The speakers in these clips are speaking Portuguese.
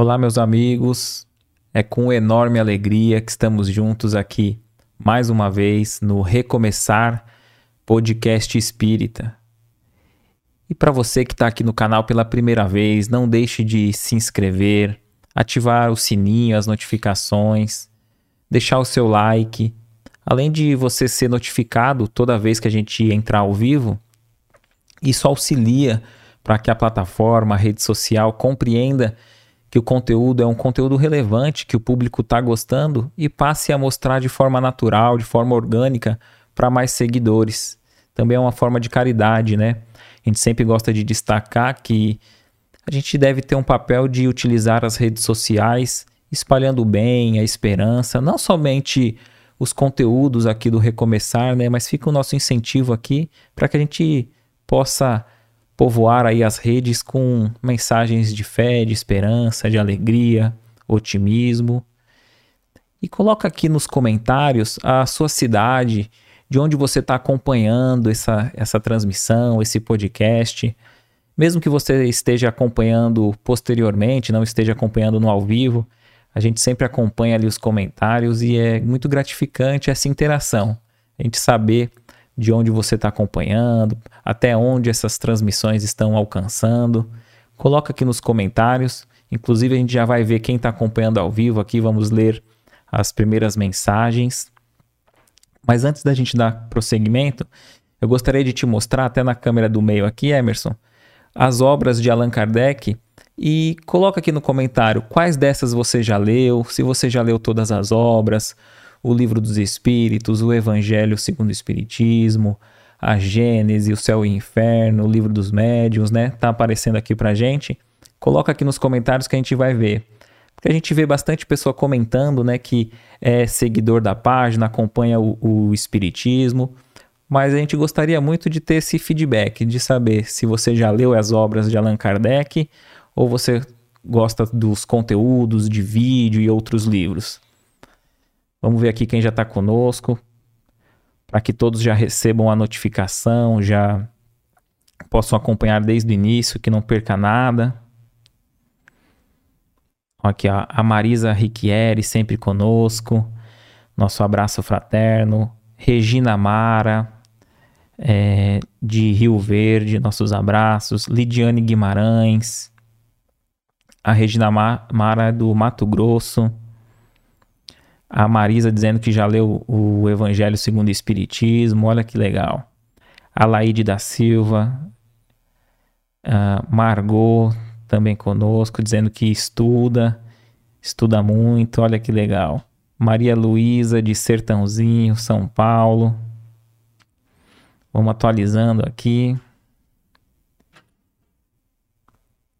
Olá, meus amigos. É com enorme alegria que estamos juntos aqui mais uma vez no Recomeçar Podcast Espírita. E para você que está aqui no canal pela primeira vez, não deixe de se inscrever, ativar o sininho, as notificações, deixar o seu like. Além de você ser notificado toda vez que a gente entrar ao vivo, isso auxilia para que a plataforma, a rede social compreenda que o conteúdo é um conteúdo relevante, que o público está gostando e passe a mostrar de forma natural, de forma orgânica para mais seguidores. Também é uma forma de caridade, né? A gente sempre gosta de destacar que a gente deve ter um papel de utilizar as redes sociais espalhando o bem, a esperança, não somente os conteúdos aqui do Recomeçar, né? Mas fica o nosso incentivo aqui para que a gente possa povoar aí as redes com mensagens de fé, de esperança, de alegria, otimismo. E coloca aqui nos comentários a sua cidade, de onde você está acompanhando essa, essa transmissão, esse podcast. Mesmo que você esteja acompanhando posteriormente, não esteja acompanhando no ao vivo, a gente sempre acompanha ali os comentários e é muito gratificante essa interação. A gente saber de onde você está acompanhando, até onde essas transmissões estão alcançando. Coloca aqui nos comentários. Inclusive, a gente já vai ver quem está acompanhando ao vivo aqui. Vamos ler as primeiras mensagens. Mas antes da gente dar prosseguimento, eu gostaria de te mostrar, até na câmera do meio aqui, Emerson, as obras de Allan Kardec e coloca aqui no comentário quais dessas você já leu, se você já leu todas as obras, o Livro dos Espíritos, o Evangelho segundo o Espiritismo, a Gênese, o Céu e o Inferno, o Livro dos Médiuns, né? Tá aparecendo aqui pra gente. Coloca aqui nos comentários que a gente vai ver. Porque a gente vê bastante pessoa comentando, né, que é seguidor da página, acompanha o, o Espiritismo, mas a gente gostaria muito de ter esse feedback, de saber se você já leu as obras de Allan Kardec ou você gosta dos conteúdos de vídeo e outros livros. Vamos ver aqui quem já está conosco, para que todos já recebam a notificação, já possam acompanhar desde o início, que não perca nada. Aqui ó, a Marisa Riquieri sempre conosco, nosso abraço fraterno. Regina Mara, é, de Rio Verde, nossos abraços. Lidiane Guimarães, a Regina Mara do Mato Grosso. A Marisa dizendo que já leu o Evangelho segundo o Espiritismo, olha que legal. A Laide da Silva, uh, Margot também conosco, dizendo que estuda, estuda muito, olha que legal. Maria Luísa de Sertãozinho, São Paulo. Vamos atualizando aqui.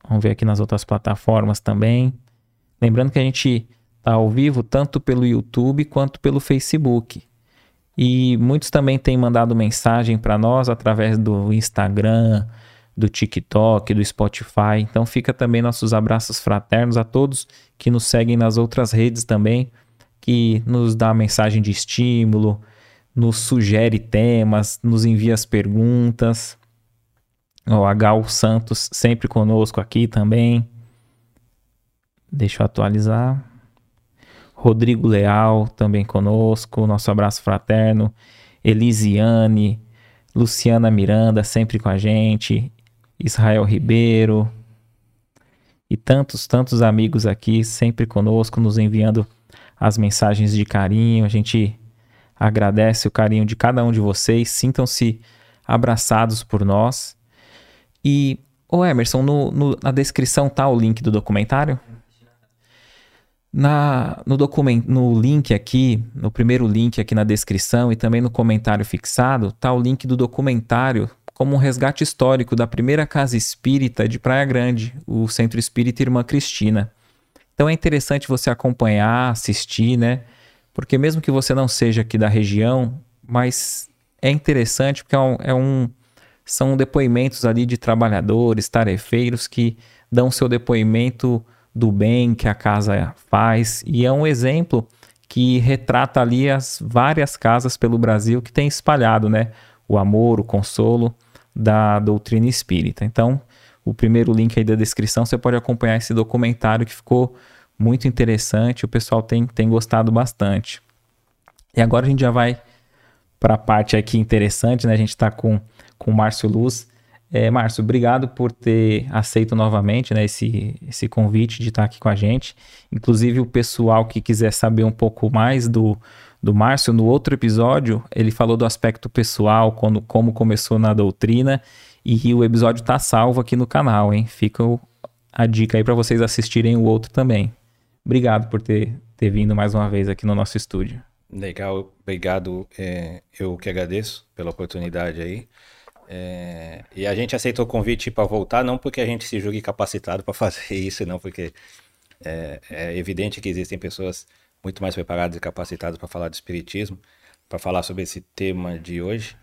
Vamos ver aqui nas outras plataformas também. Lembrando que a gente ao vivo tanto pelo YouTube quanto pelo Facebook. E muitos também têm mandado mensagem para nós através do Instagram, do TikTok, do Spotify. Então fica também nossos abraços fraternos a todos que nos seguem nas outras redes também, que nos dá mensagem de estímulo, nos sugere temas, nos envia as perguntas. O Gal Santos sempre conosco aqui também. Deixa eu atualizar. Rodrigo Leal também conosco, nosso abraço fraterno, Elisiane, Luciana Miranda sempre com a gente, Israel Ribeiro e tantos, tantos amigos aqui sempre conosco, nos enviando as mensagens de carinho. A gente agradece o carinho de cada um de vocês, sintam-se abraçados por nós. E, ô Emerson, no, no, na descrição tá o link do documentário? Na, no, no link aqui, no primeiro link aqui na descrição e também no comentário fixado, está o link do documentário como um resgate histórico da primeira casa espírita de Praia Grande, o Centro Espírita Irmã Cristina. Então é interessante você acompanhar, assistir, né? Porque mesmo que você não seja aqui da região, mas é interessante porque é um, é um são depoimentos ali de trabalhadores, tarefeiros que dão seu depoimento do bem que a casa faz e é um exemplo que retrata ali as várias casas pelo Brasil que tem espalhado, né, o amor, o consolo da doutrina espírita. Então, o primeiro link aí da descrição, você pode acompanhar esse documentário que ficou muito interessante, o pessoal tem, tem gostado bastante. E agora a gente já vai para a parte aqui interessante, né? A gente está com, com o Márcio Luz. É, Márcio, obrigado por ter aceito novamente né, esse, esse convite de estar aqui com a gente. Inclusive, o pessoal que quiser saber um pouco mais do, do Márcio, no outro episódio, ele falou do aspecto pessoal, quando, como começou na doutrina, e o episódio está salvo aqui no canal, hein? Fica a dica aí para vocês assistirem o outro também. Obrigado por ter, ter vindo mais uma vez aqui no nosso estúdio. Legal, obrigado. É, eu que agradeço pela oportunidade aí. É, e a gente aceitou o convite para voltar, não porque a gente se julgue capacitado para fazer isso, não porque é, é, evidente que existem pessoas muito mais preparadas e capacitadas para falar de espiritismo, para falar sobre esse tema de hoje,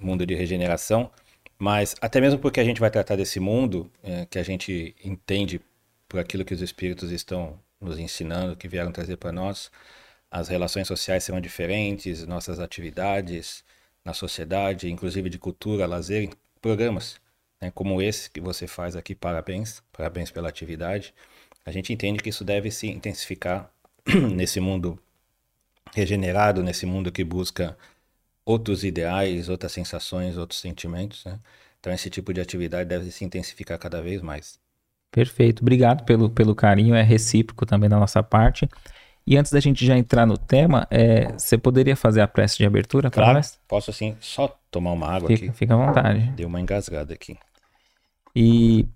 mundo de regeneração, mas até mesmo porque a gente vai tratar desse mundo é, que a gente entende por aquilo que os espíritos estão nos ensinando, que vieram trazer para nós, as relações sociais serão diferentes, nossas atividades, na sociedade, inclusive de cultura, lazer, programas né, como esse que você faz aqui, parabéns, parabéns pela atividade. A gente entende que isso deve se intensificar nesse mundo regenerado, nesse mundo que busca outros ideais, outras sensações, outros sentimentos. Né? Então, esse tipo de atividade deve se intensificar cada vez mais. Perfeito, obrigado pelo, pelo carinho, é recíproco também da nossa parte. E antes da gente já entrar no tema, é, você poderia fazer a prece de abertura para claro, nós? Posso sim, só tomar uma água fica, aqui. Fica à vontade. Deu uma engasgada aqui. E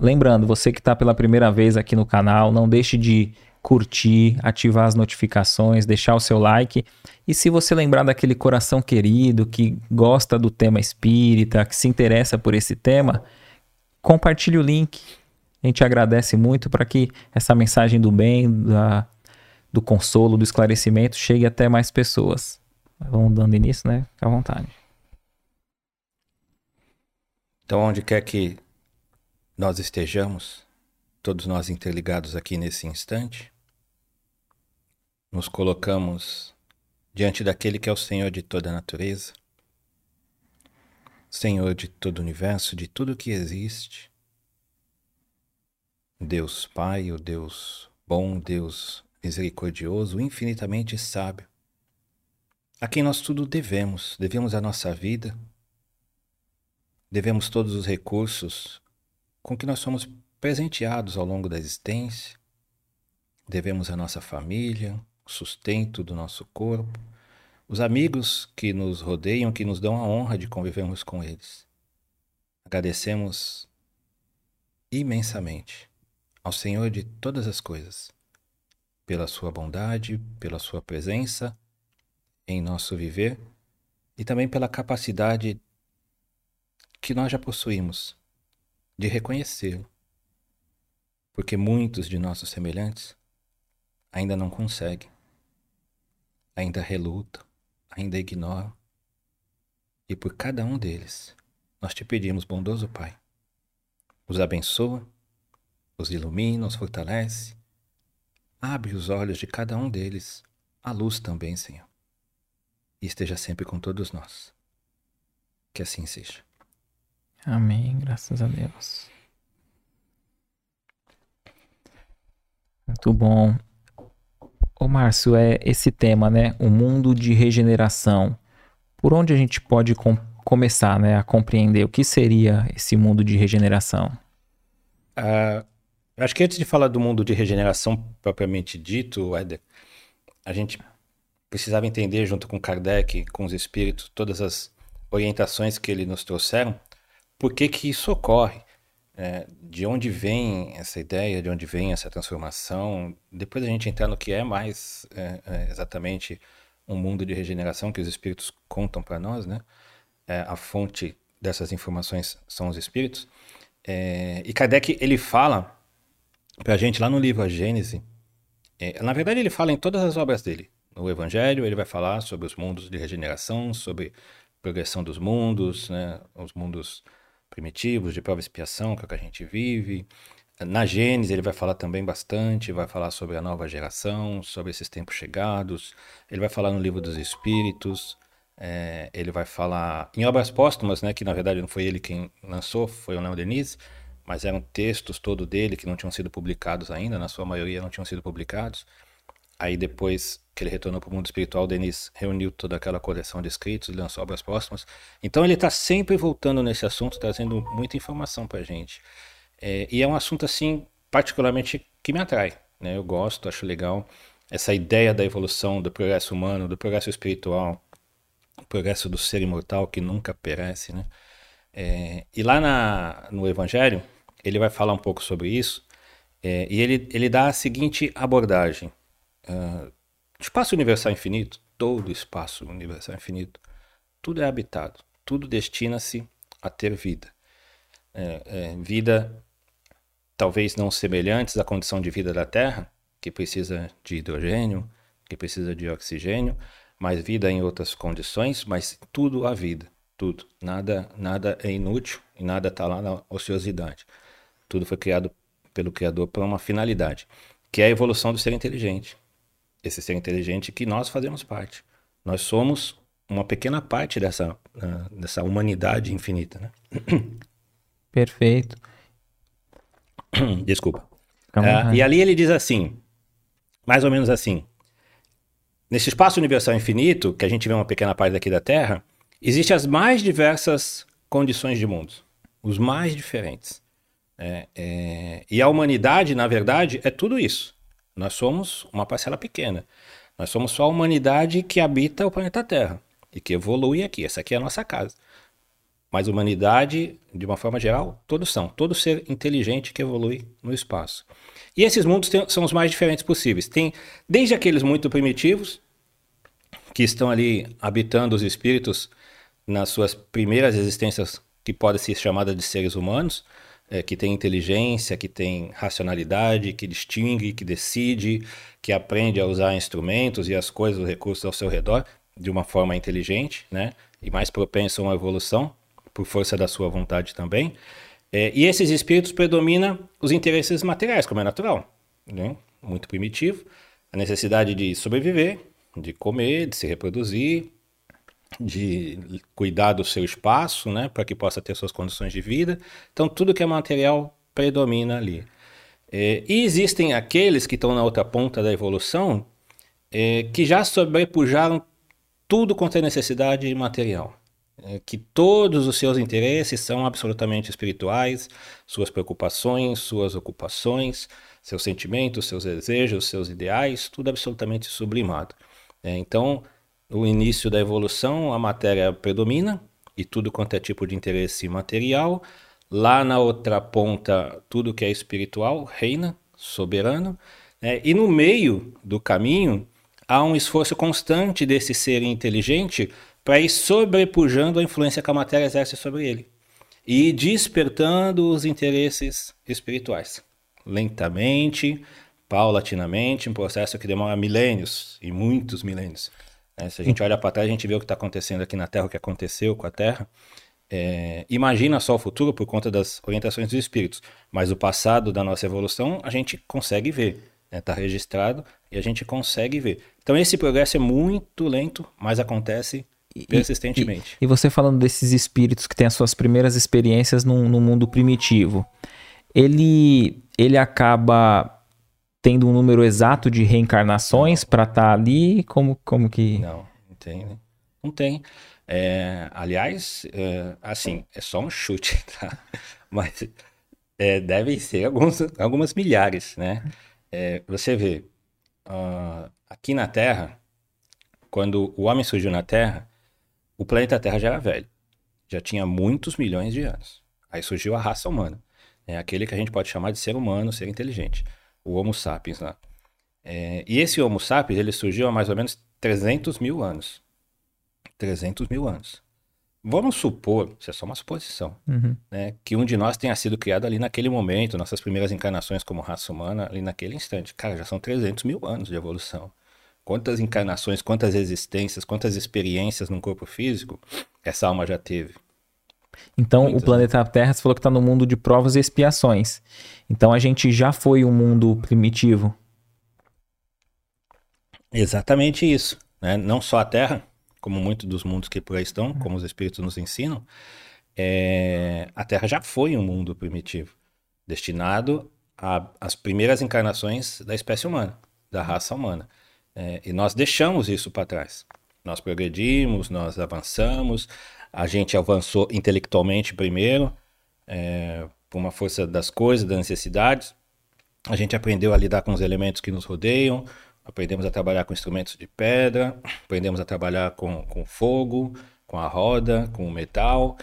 lembrando, você que está pela primeira vez aqui no canal, não deixe de curtir, ativar as notificações, deixar o seu like. E se você lembrar daquele coração querido que gosta do tema espírita, que se interessa por esse tema, compartilhe o link. A gente agradece muito para que essa mensagem do bem, da, do consolo, do esclarecimento chegue até mais pessoas. Vamos dando início, né? Fica à vontade. Então, onde quer que nós estejamos, todos nós interligados aqui nesse instante, nos colocamos diante daquele que é o Senhor de toda a natureza, Senhor de todo o universo, de tudo que existe, Deus Pai, o Deus bom, Deus misericordioso, infinitamente sábio, a quem nós tudo devemos, devemos a nossa vida, devemos todos os recursos com que nós somos presenteados ao longo da existência, devemos a nossa família, o sustento do nosso corpo, os amigos que nos rodeiam, que nos dão a honra de convivermos com eles. Agradecemos imensamente ao Senhor de todas as coisas pela sua bondade, pela sua presença em nosso viver e também pela capacidade que nós já possuímos de reconhecê-lo. Porque muitos de nossos semelhantes ainda não conseguem, ainda relutam, ainda ignoram. E por cada um deles, nós te pedimos, bondoso Pai, os abençoa, os ilumina, os fortalece Abre os olhos de cada um deles, a luz também, Senhor. E esteja sempre com todos nós. Que assim seja. Amém, graças a Deus. Muito bom. Ô Márcio, é esse tema, né? O mundo de regeneração. Por onde a gente pode com começar né, a compreender o que seria esse mundo de regeneração? Uh, Acho que antes de falar do mundo de regeneração propriamente dito, Éder, a gente precisava entender, junto com Kardec, com os espíritos, todas as orientações que ele nos trouxeram, por que, que isso ocorre. É, de onde vem essa ideia, de onde vem essa transformação. Depois a gente entrar no que é mais é, é, exatamente um mundo de regeneração que os espíritos contam para nós, né? É, a fonte dessas informações são os espíritos. É, e Kardec ele fala para a gente lá no livro A Gênese. É, na verdade, ele fala em todas as obras dele. No Evangelho, ele vai falar sobre os mundos de regeneração, sobre progressão dos mundos, né, os mundos primitivos, de prova e expiação, que é o que a gente vive. Na Gênesis, ele vai falar também bastante, vai falar sobre a nova geração, sobre esses tempos chegados. Ele vai falar no livro dos Espíritos. É, ele vai falar em obras póstumas, né, que na verdade não foi ele quem lançou, foi o Leon Denis mas eram textos todo dele que não tinham sido publicados ainda, na sua maioria não tinham sido publicados. Aí depois que ele retornou para o mundo espiritual, Denis reuniu toda aquela coleção de escritos e lançou obras póstumas. Então ele está sempre voltando nesse assunto, trazendo muita informação para a gente. É, e é um assunto assim particularmente que me atrai. Né? Eu gosto, acho legal essa ideia da evolução, do progresso humano, do progresso espiritual, o progresso do ser imortal que nunca perece, né? É, e lá na, no Evangelho, ele vai falar um pouco sobre isso, é, e ele, ele dá a seguinte abordagem. Uh, espaço universal infinito, todo espaço universal infinito, tudo é habitado, tudo destina-se a ter vida. É, é, vida talvez não semelhantes à condição de vida da Terra, que precisa de hidrogênio, que precisa de oxigênio, mas vida em outras condições, mas tudo a vida, tudo. Nada, nada é inútil e nada está lá na ociosidade. Tudo foi criado pelo Criador para uma finalidade, que é a evolução do ser inteligente. Esse ser inteligente que nós fazemos parte. Nós somos uma pequena parte dessa, uh, dessa humanidade infinita. Né? Perfeito. Desculpa. Uh, e ali ele diz assim: mais ou menos assim. Nesse espaço universal infinito, que a gente vê uma pequena parte daqui da Terra, existem as mais diversas condições de mundo, os mais diferentes. É, é, e a humanidade, na verdade, é tudo isso. Nós somos uma parcela pequena. Nós somos só a humanidade que habita o planeta Terra e que evolui aqui. Essa aqui é a nossa casa. Mas humanidade, de uma forma geral, todos são. Todo ser inteligente que evolui no espaço. E esses mundos tem, são os mais diferentes possíveis. Tem desde aqueles muito primitivos, que estão ali habitando os espíritos nas suas primeiras existências, que podem ser chamadas de seres humanos, é, que tem inteligência, que tem racionalidade, que distingue, que decide, que aprende a usar instrumentos e as coisas, os recursos ao seu redor de uma forma inteligente, né? E mais propenso a uma evolução, por força da sua vontade também. É, e esses espíritos predominam os interesses materiais, como é natural, né? muito primitivo, a necessidade de sobreviver, de comer, de se reproduzir, de cuidar do seu espaço, né, para que possa ter suas condições de vida. Então, tudo que é material predomina ali. É, e existem aqueles que estão na outra ponta da evolução é, que já sobrepujaram tudo quanto é necessidade material é que todos os seus interesses são absolutamente espirituais, suas preocupações, suas ocupações, seus sentimentos, seus desejos, seus ideais, tudo absolutamente sublimado. É, então, no início da evolução, a matéria predomina e tudo quanto é tipo de interesse material. Lá na outra ponta, tudo que é espiritual reina, soberano. Né? E no meio do caminho, há um esforço constante desse ser inteligente para ir sobrepujando a influência que a matéria exerce sobre ele e despertando os interesses espirituais. Lentamente, paulatinamente, um processo que demora milênios e muitos milênios. É, se a gente olha para trás, a gente vê o que está acontecendo aqui na Terra, o que aconteceu com a Terra. É, imagina só o futuro por conta das orientações dos espíritos, mas o passado da nossa evolução a gente consegue ver, está né? Tá registrado e a gente consegue ver. Então esse progresso é muito lento, mas acontece Persistentemente. E, e, você falando desses espíritos que têm as suas primeiras experiências no, no mundo primitivo, ele, ele acaba tendo um número exato de reencarnações para estar tá ali? Como, como que. Não, não tem, né? Não tem. É, aliás, é, assim, é só um chute, tá? Mas é, devem ser alguns, algumas milhares, né? É, você vê, uh, aqui na Terra, quando o homem surgiu na Terra, o planeta Terra já era velho. Já tinha muitos milhões de anos. Aí surgiu a raça humana. É aquele que a gente pode chamar de ser humano, ser inteligente. O Homo sapiens lá. É, e esse Homo sapiens, ele surgiu há mais ou menos 300 mil anos. 300 mil anos. Vamos supor, isso é só uma suposição, uhum. né, que um de nós tenha sido criado ali naquele momento, nossas primeiras encarnações como raça humana, ali naquele instante. Cara, já são 300 mil anos de evolução. Quantas encarnações, quantas existências, quantas experiências no corpo físico essa alma já teve? Então, Muitas, o planeta Terra, você falou que está no mundo de provas e expiações. Então, a gente já foi um mundo primitivo. Exatamente isso. Né? Não só a Terra, como muitos dos mundos que por aí estão, como os espíritos nos ensinam, é... a Terra já foi um mundo primitivo. destinado às primeiras encarnações da espécie humana, da raça humana. É, e nós deixamos isso para trás. Nós progredimos, nós avançamos, a gente avançou intelectualmente primeiro, é, por uma força das coisas, das necessidades. A gente aprendeu a lidar com os elementos que nos rodeiam, aprendemos a trabalhar com instrumentos de pedra, aprendemos a trabalhar com, com fogo, com a roda, com o metal,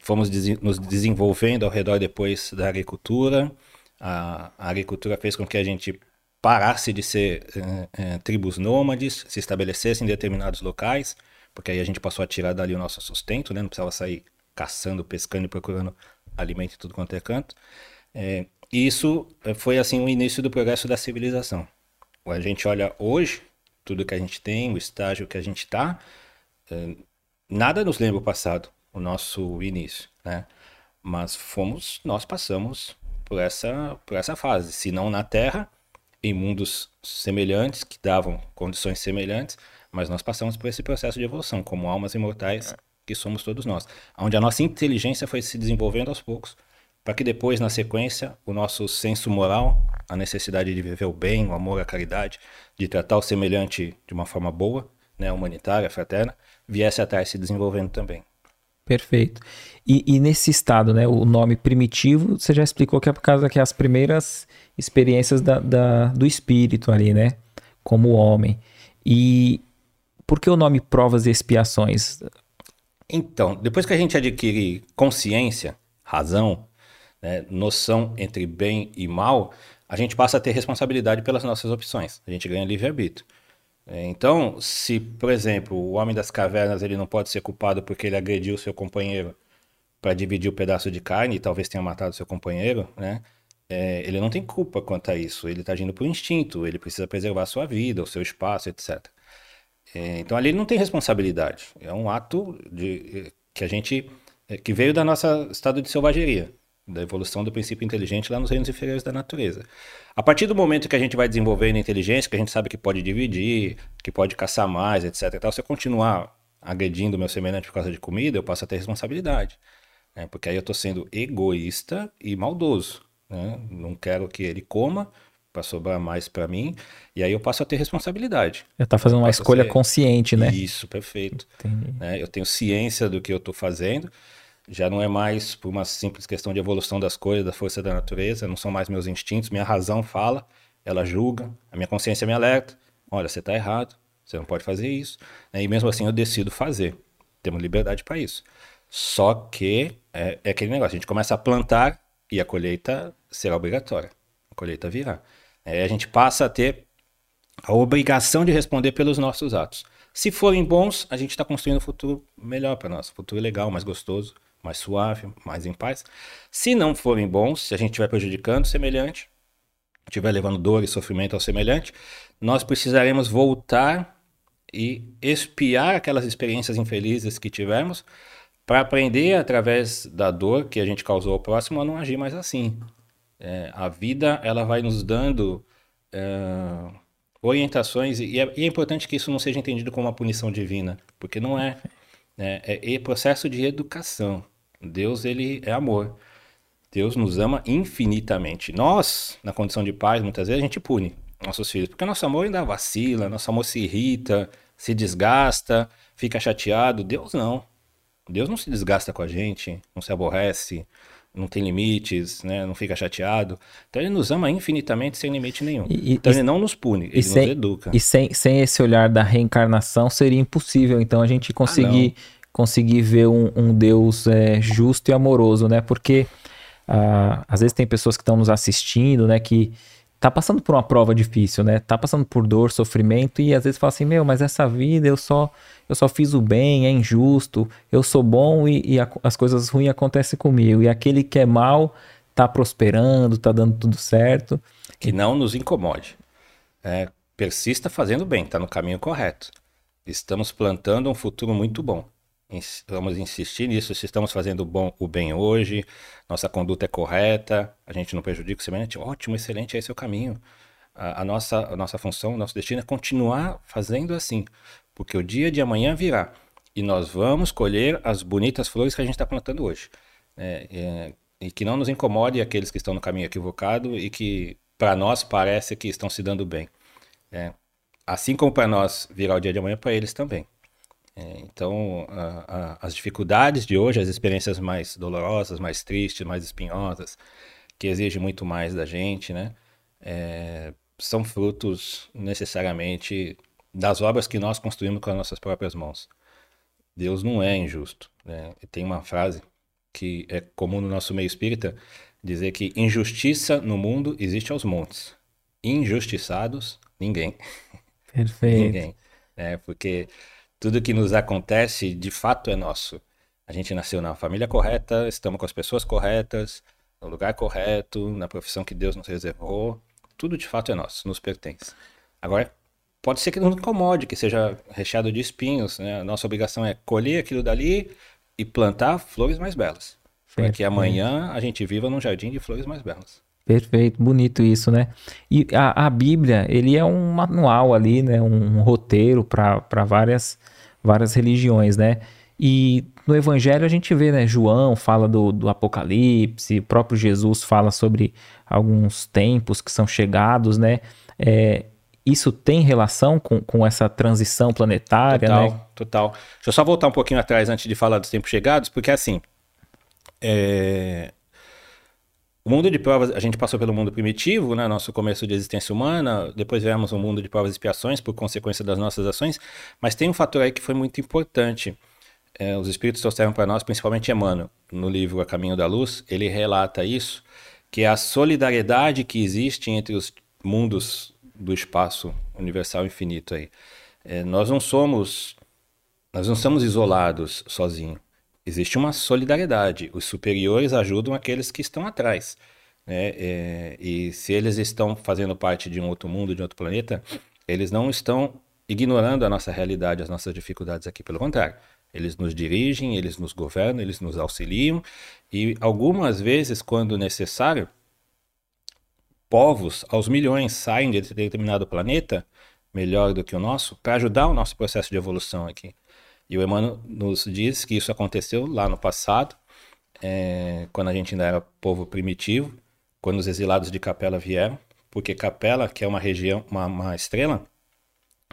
fomos des nos desenvolvendo ao redor depois da agricultura. A, a, agricultura fez com que a gente parasse de ser é, é, tribos nômades, se estabelecesse em determinados locais, porque aí a gente passou a tirar dali o nosso sustento, né? não precisava sair caçando, pescando e procurando alimento em tudo quanto é canto. É, e isso foi assim o início do progresso da civilização. A gente olha hoje, tudo que a gente tem, o estágio que a gente está, nada nos lembra o passado, o nosso início, né? Mas fomos, nós passamos por essa, por essa fase, se não na Terra, em mundos semelhantes, que davam condições semelhantes, mas nós passamos por esse processo de evolução, como almas imortais que somos todos nós, onde a nossa inteligência foi se desenvolvendo aos poucos, para que depois, na sequência, o nosso senso moral, a necessidade de viver o bem, o amor, a caridade, de tratar o semelhante de uma forma boa, né, humanitária, fraterna, viesse a estar se desenvolvendo também. Perfeito. E, e, nesse estado, né, o nome primitivo, você já explicou que é por causa que as primeiras experiências da, da, do espírito ali, né, como homem. E por que o nome provas e expiações? Então, depois que a gente adquire consciência, razão, né, noção entre bem e mal, a gente passa a ter responsabilidade pelas nossas opções. A gente ganha livre-arbítrio. É, então, se, por exemplo, o homem das cavernas ele não pode ser culpado porque ele agrediu seu companheiro para dividir o pedaço de carne e talvez tenha matado seu companheiro, né? É, ele não tem culpa quanto a isso. Ele está agindo por instinto. Ele precisa preservar sua vida, o seu espaço, etc. É, então ali não tem responsabilidade. É um ato de, que a gente é, que veio da nossa estado de selvageria da evolução do princípio inteligente lá nos reinos inferiores da natureza. A partir do momento que a gente vai desenvolvendo inteligência, que a gente sabe que pode dividir, que pode caçar mais, etc. Tal, se eu continuar agredindo o meu semelhante por causa de comida, eu passo a ter responsabilidade. Né? Porque aí eu estou sendo egoísta e maldoso. Né? Não quero que ele coma para sobrar mais para mim, e aí eu passo a ter responsabilidade. Eu tá fazendo uma escolha ser... consciente, né? Isso, perfeito. Né? Eu tenho ciência do que eu estou fazendo, já não é mais por uma simples questão de evolução das coisas, da força da natureza, não são mais meus instintos, minha razão fala, ela julga, a minha consciência me alerta, olha, você está errado, você não pode fazer isso, né? e mesmo assim eu decido fazer, temos liberdade para isso. Só que é, é, aquele negócio, a gente começa a plantar e a colheita será obrigatória, a colheita virá. Aí a gente passa a ter a obrigação de responder pelos nossos atos. Se forem bons, a gente está construindo um futuro melhor para nós, um futuro legal, mais gostoso, mais suave, mais em paz. Se não forem bons, se a gente estiver prejudicando o semelhante, estiver levando dor e sofrimento ao semelhante, nós precisaremos voltar e espiar aquelas experiências infelizes que tivemos para aprender através da dor que a gente causou ao próximo a não agir mais assim. É, a vida ela vai nos dando é, orientações e é, e é importante que isso não seja entendido como uma punição divina, porque não é. Né? É, é processo de educação. Deus, ele é amor. Deus nos ama infinitamente. Nós, na condição de pais, muitas vezes a gente pune nossos filhos, porque nosso amor ainda vacila, nosso amor se irrita, se desgasta, fica chateado. Deus não. Deus não se desgasta com a gente, não se aborrece, não tem limites, né? não fica chateado. Então ele nos ama infinitamente sem limite nenhum. E, então e, ele não nos pune, ele sem, nos educa. E sem, sem esse olhar da reencarnação seria impossível, então, a gente conseguir, ah, conseguir ver um, um Deus é, justo e amoroso, né? Porque ah, às vezes tem pessoas que estão nos assistindo, né? Que tá passando por uma prova difícil, né? Tá passando por dor, sofrimento e às vezes fala assim, meu, mas essa vida eu só eu só fiz o bem, é injusto, eu sou bom e, e a, as coisas ruins acontecem comigo. E aquele que é mal tá prosperando, tá dando tudo certo. Que não nos incomode. É, persista fazendo bem, tá no caminho correto. Estamos plantando um futuro muito bom. Vamos insistir nisso. Se estamos fazendo bom, o bem hoje, nossa conduta é correta, a gente não prejudica o semelhante, ótimo, excelente, esse é o caminho. A, a, nossa, a nossa função, o nosso destino é continuar fazendo assim, porque o dia de amanhã virá e nós vamos colher as bonitas flores que a gente está plantando hoje. É, é, e que não nos incomode aqueles que estão no caminho equivocado e que para nós parece que estão se dando bem. É, assim como para nós virá o dia de amanhã, para eles também. É, então, a, a, as dificuldades de hoje, as experiências mais dolorosas, mais tristes, mais espinhosas, que exigem muito mais da gente, né? É, são frutos necessariamente das obras que nós construímos com as nossas próprias mãos. Deus não é injusto. Né? Tem uma frase que é comum no nosso meio espírita, dizer que injustiça no mundo existe aos montes. Injustiçados, ninguém. Perfeito. ninguém. É, porque tudo que nos acontece, de fato, é nosso. A gente nasceu na família correta, estamos com as pessoas corretas, no lugar correto, na profissão que Deus nos reservou. Tudo de fato é nosso, nos pertence. Agora, pode ser que nos incomode, que seja recheado de espinhos. Né? A nossa obrigação é colher aquilo dali, e plantar flores mais belas. Para que amanhã a gente viva num jardim de flores mais belas. Perfeito, bonito isso, né? E a, a Bíblia, ele é um manual ali, né? Um, roteiro para várias, várias religiões, né? E no Evangelho a gente vê, né? João fala do, do Apocalipse, o próprio Jesus fala sobre alguns tempos que são chegados, né? É, isso tem relação com, com essa transição planetária, total, né? Total. Deixa eu só voltar um pouquinho atrás antes de falar dos tempos chegados, porque assim, é... o mundo de provas, a gente passou pelo mundo primitivo, né, nosso começo de existência humana, depois viemos um mundo de provas e expiações por consequência das nossas ações, mas tem um fator aí que foi muito importante. É, os espíritos trouxeram para nós, principalmente Emmanuel, no livro A Caminho da Luz, ele relata isso, que é a solidariedade que existe entre os mundos do espaço universal infinito aí. É, nós não somos, nós não estamos isolados sozinhos. Existe uma solidariedade. Os superiores ajudam aqueles que estão atrás. Né? É, e se eles estão fazendo parte de um outro mundo, de outro planeta, eles não estão ignorando a nossa realidade, as nossas dificuldades aqui. Pelo contrário, eles nos dirigem, eles nos governam, eles nos auxiliam e algumas vezes, quando necessário, povos aos milhões saem de determinado planeta, melhor do que o nosso, para ajudar o nosso processo de evolução aqui. E o Emmanuel nos diz que isso aconteceu lá no passado, é, quando a gente ainda era povo primitivo, quando os exilados de Capela vieram, porque Capela, que é uma região, uma, uma estrela,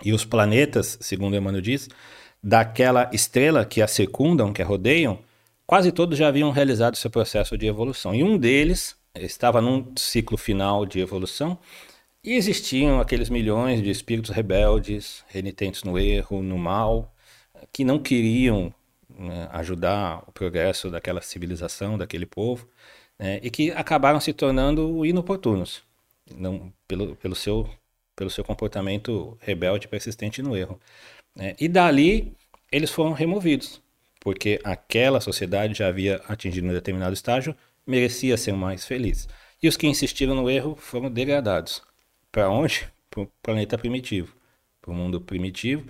e os planetas, segundo Emmanuel diz, daquela estrela que a secundam, que a rodeiam, quase todos já haviam realizado seu processo de evolução. E um deles estava num ciclo final de evolução e existiam aqueles milhões de espíritos rebeldes, renitentes no erro, no mal, que não queriam né, ajudar o progresso daquela civilização, daquele povo, né, e que acabaram se tornando inoportunos, não, pelo, pelo, seu, pelo seu comportamento rebelde persistente no erro. Né. E dali eles foram removidos, porque aquela sociedade já havia atingido um determinado estágio merecia ser mais feliz. E os que insistiram no erro foram degradados. Para onde? Para o planeta primitivo, para o mundo primitivo,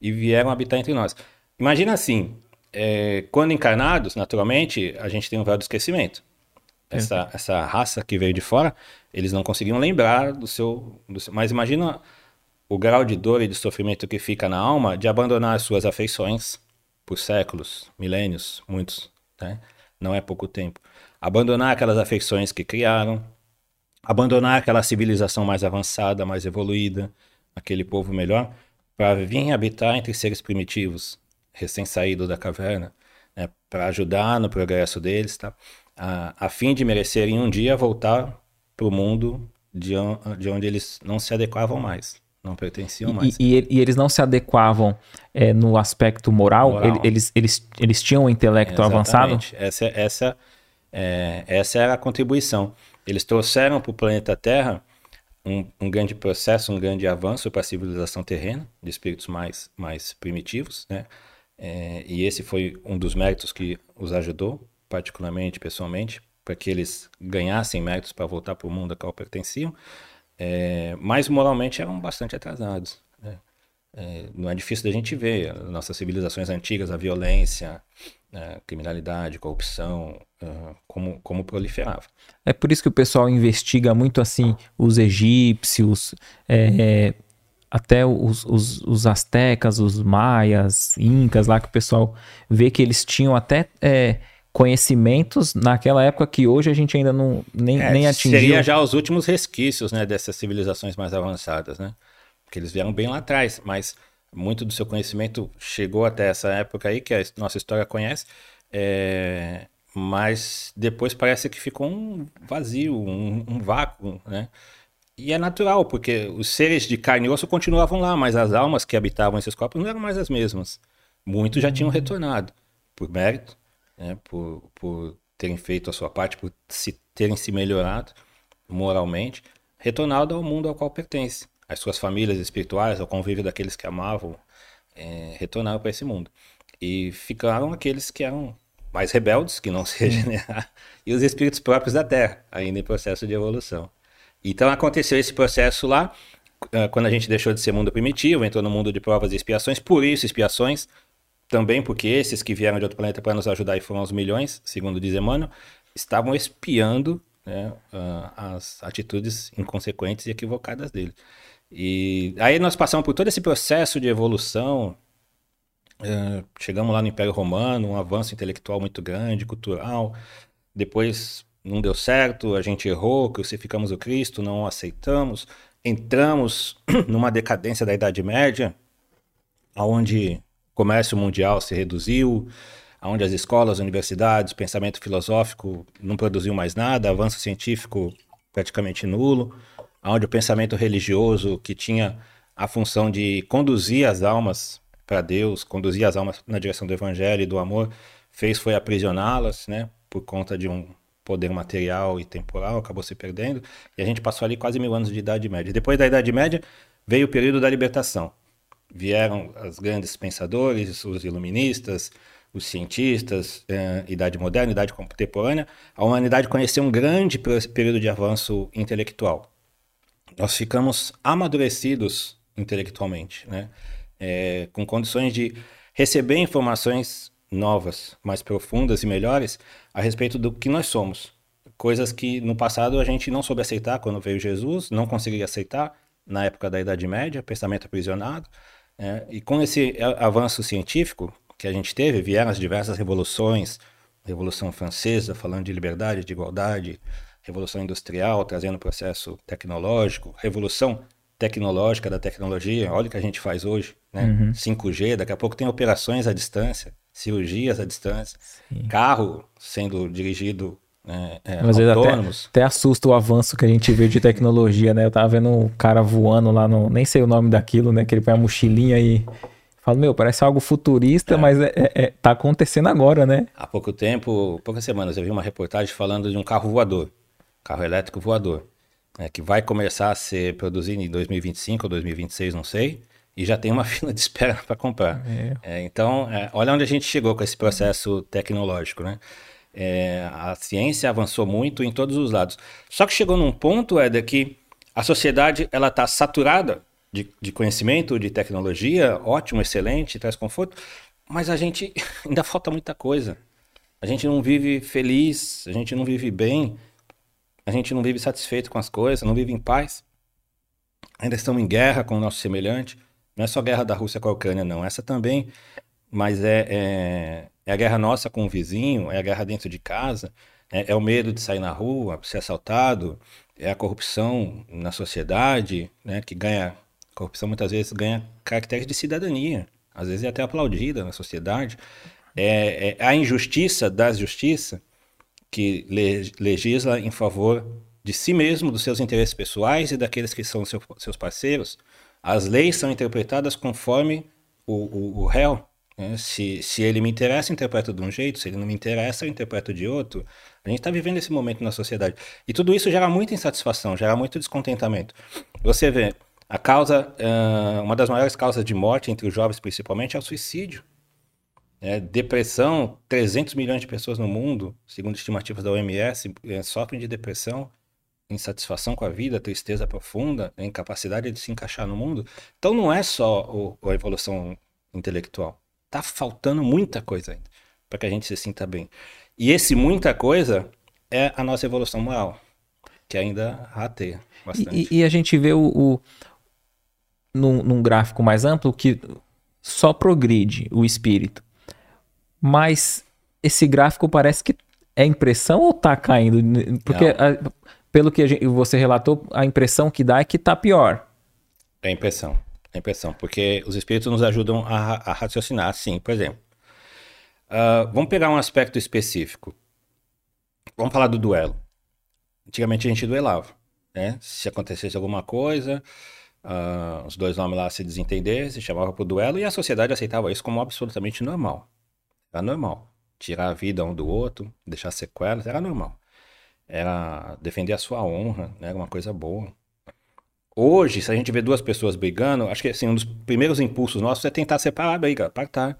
e vieram habitar entre nós. Imagina assim, é, quando encarnados, naturalmente, a gente tem um véu esquecimento. Essa, essa raça que veio de fora, eles não conseguiam lembrar do seu, do seu. Mas imagina o grau de dor e de sofrimento que fica na alma de abandonar as suas afeições por séculos, milênios, muitos. Né? Não é pouco tempo abandonar aquelas afeições que criaram, abandonar aquela civilização mais avançada, mais evoluída, aquele povo melhor, para vir habitar entre seres primitivos, recém-saídos da caverna, né, para ajudar no progresso deles, tá? a, a fim de merecerem um dia voltar para o mundo de, de onde eles não se adequavam mais não pertenciam mais. E, e, e, eles não se adequavam é, no aspecto moral? moral. Eles, eles, eles tinham um intelecto Exatamente. avançado? Essa, essa é, essa era a contribuição. Eles trouxeram para o planeta Terra um, um, grande processo, um grande avanço para a civilização terrena, de espíritos mais, mais primitivos, né? É, e esse foi um dos méritos que os ajudou, particularmente, pessoalmente, para que eles ganhassem méritos para voltar para o mundo a qual pertenciam, é, mas moralmente eram bastante atrasados. Né? É, não é difícil da gente ver nossas civilizações antigas, a violência, né, criminalidade, corrupção, uh, como, como proliferava. É por isso que o pessoal investiga muito assim os egípcios, é, até os, os, os astecas, os maias, incas lá, que o pessoal vê que eles tinham até é, conhecimentos naquela época que hoje a gente ainda não nem, é, nem atingiu. Seria já os últimos resquícios né, dessas civilizações mais avançadas, né? Porque eles vieram bem lá atrás, mas muito do seu conhecimento chegou até essa época aí, que a nossa história conhece, é... mas depois parece que ficou um vazio, um, um vácuo, né? E é natural, porque os seres de carne e osso continuavam lá, mas as almas que habitavam esses corpos não eram mais as mesmas. Muitos já tinham retornado, por mérito, né, por, por terem feito a sua parte, por se terem se melhorado moralmente, retornado ao mundo ao qual pertence. As suas famílias espirituais, ao convívio daqueles que amavam, é, retornaram para esse mundo. E ficaram aqueles que eram mais rebeldes, que não se regeneraram, e os espíritos próprios da Terra, ainda em processo de evolução. Então aconteceu esse processo lá, ah, quando a gente deixou de ser mundo primitivo, entrou no mundo de provas e expiações, por isso expiações, também porque esses que vieram de outro planeta para nos ajudar e foram os milhões, segundo diz Emmanuel, estavam espiando né, uh, as atitudes inconsequentes e equivocadas dele. E aí nós passamos por todo esse processo de evolução, uh, chegamos lá no Império Romano, um avanço intelectual muito grande, cultural, depois não deu certo, a gente errou, crucificamos o Cristo, não o aceitamos, entramos numa decadência da Idade Média, onde comércio mundial se reduziu, onde as escolas, universidades, pensamento filosófico não produziu mais nada, avanço científico praticamente nulo, onde o pensamento religioso que tinha a função de conduzir as almas para Deus, conduzir as almas na direção do evangelho e do amor, fez foi aprisioná-las, né, por conta de um poder material e temporal, acabou se perdendo, e a gente passou ali quase mil anos de Idade Média. Depois da Idade Média veio o período da libertação, vieram os grandes pensadores, os iluministas, os cientistas, eh, idade moderna, idade contemporânea, a humanidade conheceu um grande período de avanço intelectual. Nós ficamos amadurecidos intelectualmente, né? É, com condições de receber informações novas, mais profundas e melhores a respeito do que nós somos. Coisas que no passado a gente não soube aceitar quando veio Jesus, não conseguia aceitar na época da Idade Média, pensamento aprisionado. É, e com esse avanço científico que a gente teve, vieram as diversas revoluções, Revolução Francesa, falando de liberdade, de igualdade, Revolução Industrial, trazendo processo tecnológico, Revolução Tecnológica da tecnologia, olha o que a gente faz hoje, né? Uhum. 5G, daqui a pouco tem operações à distância, cirurgias à distância, Sim. carro sendo dirigido é, é, Às vezes até, até, assusta o avanço que a gente vê de tecnologia, né? Eu tava vendo um cara voando lá no. Nem sei o nome daquilo, né? Que ele põe a mochilinha e. Fala, meu, parece algo futurista, é. mas é, é, é, tá acontecendo agora, né? Há pouco tempo, poucas semanas, eu vi uma reportagem falando de um carro voador, carro elétrico voador, né, que vai começar a ser produzido em 2025 ou 2026, não sei, e já tem uma fila de espera para comprar. É. então, olha onde a gente chegou com esse processo tecnológico, né? É, a ciência avançou muito em todos os lados. Só que chegou num ponto, Éder, que a sociedade ela está saturada de, de, conhecimento, de tecnologia, ótimo, excelente, traz conforto, mas a gente ainda falta muita coisa. A gente não vive feliz, a gente não vive bem, a gente não vive satisfeito com as coisas, não vive em paz. Ainda estamos em guerra com o nosso semelhante. Não é só a guerra da Rússia com a Ucrânia, não. Essa também, mas é, é é a guerra nossa com o vizinho, é a guerra dentro de casa, é, é o medo de sair na rua, ser assaltado, é a corrupção na sociedade, né, que ganha, corrupção muitas vezes ganha caracteres de cidadania, às vezes é até aplaudida na sociedade. É, é a injustiça da justiça que legisla em favor de si mesmo, dos seus interesses pessoais e daqueles que são seu, seus parceiros. As leis são interpretadas conforme o, o, o réu né? Se, se ele me interessa, interpreto de um jeito, se ele não me interessa, eu interpreto de outro. A gente está vivendo esse momento na sociedade. E tudo isso gera muita insatisfação, gera muito descontentamento. Você vê, a causa, uh, uma das maiores causas de morte entre os jovens, principalmente, é o suicídio. É, depressão, 300 milhões de pessoas no mundo, segundo estimativas da OMS, é, sofrem de depressão, insatisfação com a vida, tristeza profunda, incapacidade de se encaixar no mundo. Então não é só o, a evolução intelectual tá faltando muita coisa ainda para que a gente se sinta bem. E esse muita coisa é a nossa evolução moral, que ainda rateia bastante. E, e a gente vê o, o num, num, gráfico mais amplo que só progride o espírito. Mas esse gráfico parece que é impressão ou tá caindo? Porque a, pelo que gente, você relatou, a impressão que dá é que tá pior. É impressão. É impressão. Porque os espíritos nos ajudam a, a raciocinar, sim. Por exemplo, uh, vamos pegar um aspecto específico. Vamos falar do duelo. Antigamente a gente duelava. Né? Se acontecesse alguma coisa, uh, os dois homens lá se desentendessem, chamavam para o duelo e a sociedade aceitava isso como absolutamente normal. Era normal. Tirar a vida um do outro, deixar sequelas, era normal. Era defender a sua honra, né? era uma coisa boa. Hoje, se a gente vê duas pessoas brigando, acho que assim, um dos primeiros impulsos nossos é tentar separar a briga, apartar.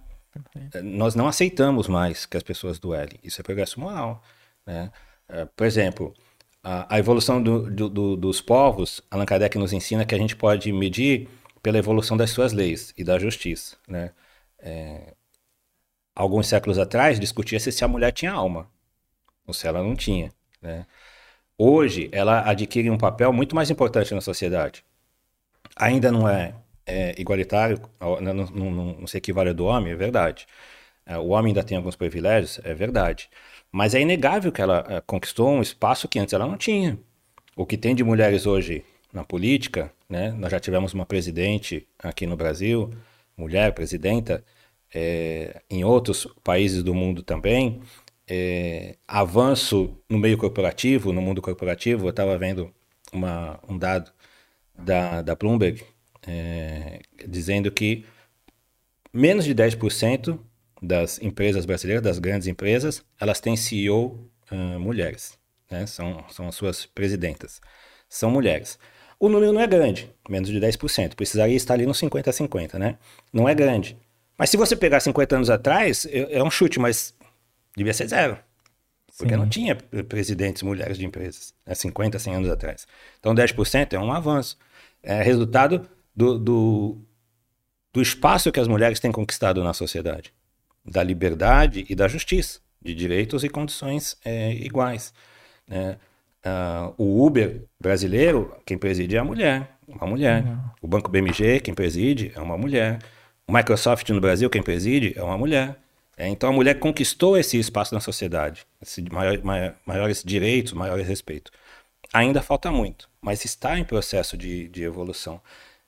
Nós não aceitamos mais que as pessoas duelem. Isso é progresso moral. Né? É, por exemplo, a, a evolução do, do, do, dos povos, Allan Kardec nos ensina que a gente pode medir pela evolução das suas leis e da justiça. Né? É, alguns séculos atrás, discutia-se se a mulher tinha alma ou se ela não tinha. Né? Hoje, ela adquire um papel muito mais importante na sociedade. Ainda não é, é igualitário, não, não, não, não, se equivale do homem, é verdade. É, o homem ainda tem alguns privilégios, é verdade. Mas é inegável que ela é, conquistou um espaço que antes ela não tinha. O que tem de mulheres hoje na política, né? nós já tivemos uma presidente aqui no Brasil, mulher presidenta, é, em outros países do mundo também, é, avanço no meio corporativo, no mundo corporativo, eu estava vendo uma, um dado da, da Bloomberg é, dizendo que menos de 10% das empresas brasileiras, das grandes empresas, elas têm CEO uh, mulheres, né? são, são as suas presidentas, são mulheres. O número não é grande, menos de 10%, precisaria estar ali no 50 a 50, né? Não é grande. Mas se você pegar 50 anos atrás, é, é um chute, mas devia ser zero. Porque Sim. não tinha presidentes mulheres de empresas, né, 50, 100 anos atrás. Então 10% é um avanço. É resultado do, do, do espaço que as mulheres têm conquistado na sociedade, da liberdade e da justiça, de direitos e condições é, iguais. Né? Uh, o Uber brasileiro, quem preside é a mulher, uma mulher. Uhum. O Banco BMG, quem preside é uma mulher. O Microsoft no Brasil, quem preside é uma mulher. É, então a mulher conquistou esse espaço na sociedade, esse maior, maior, maiores direitos, maiores respeito. Ainda falta muito, mas está em processo de, de evolução.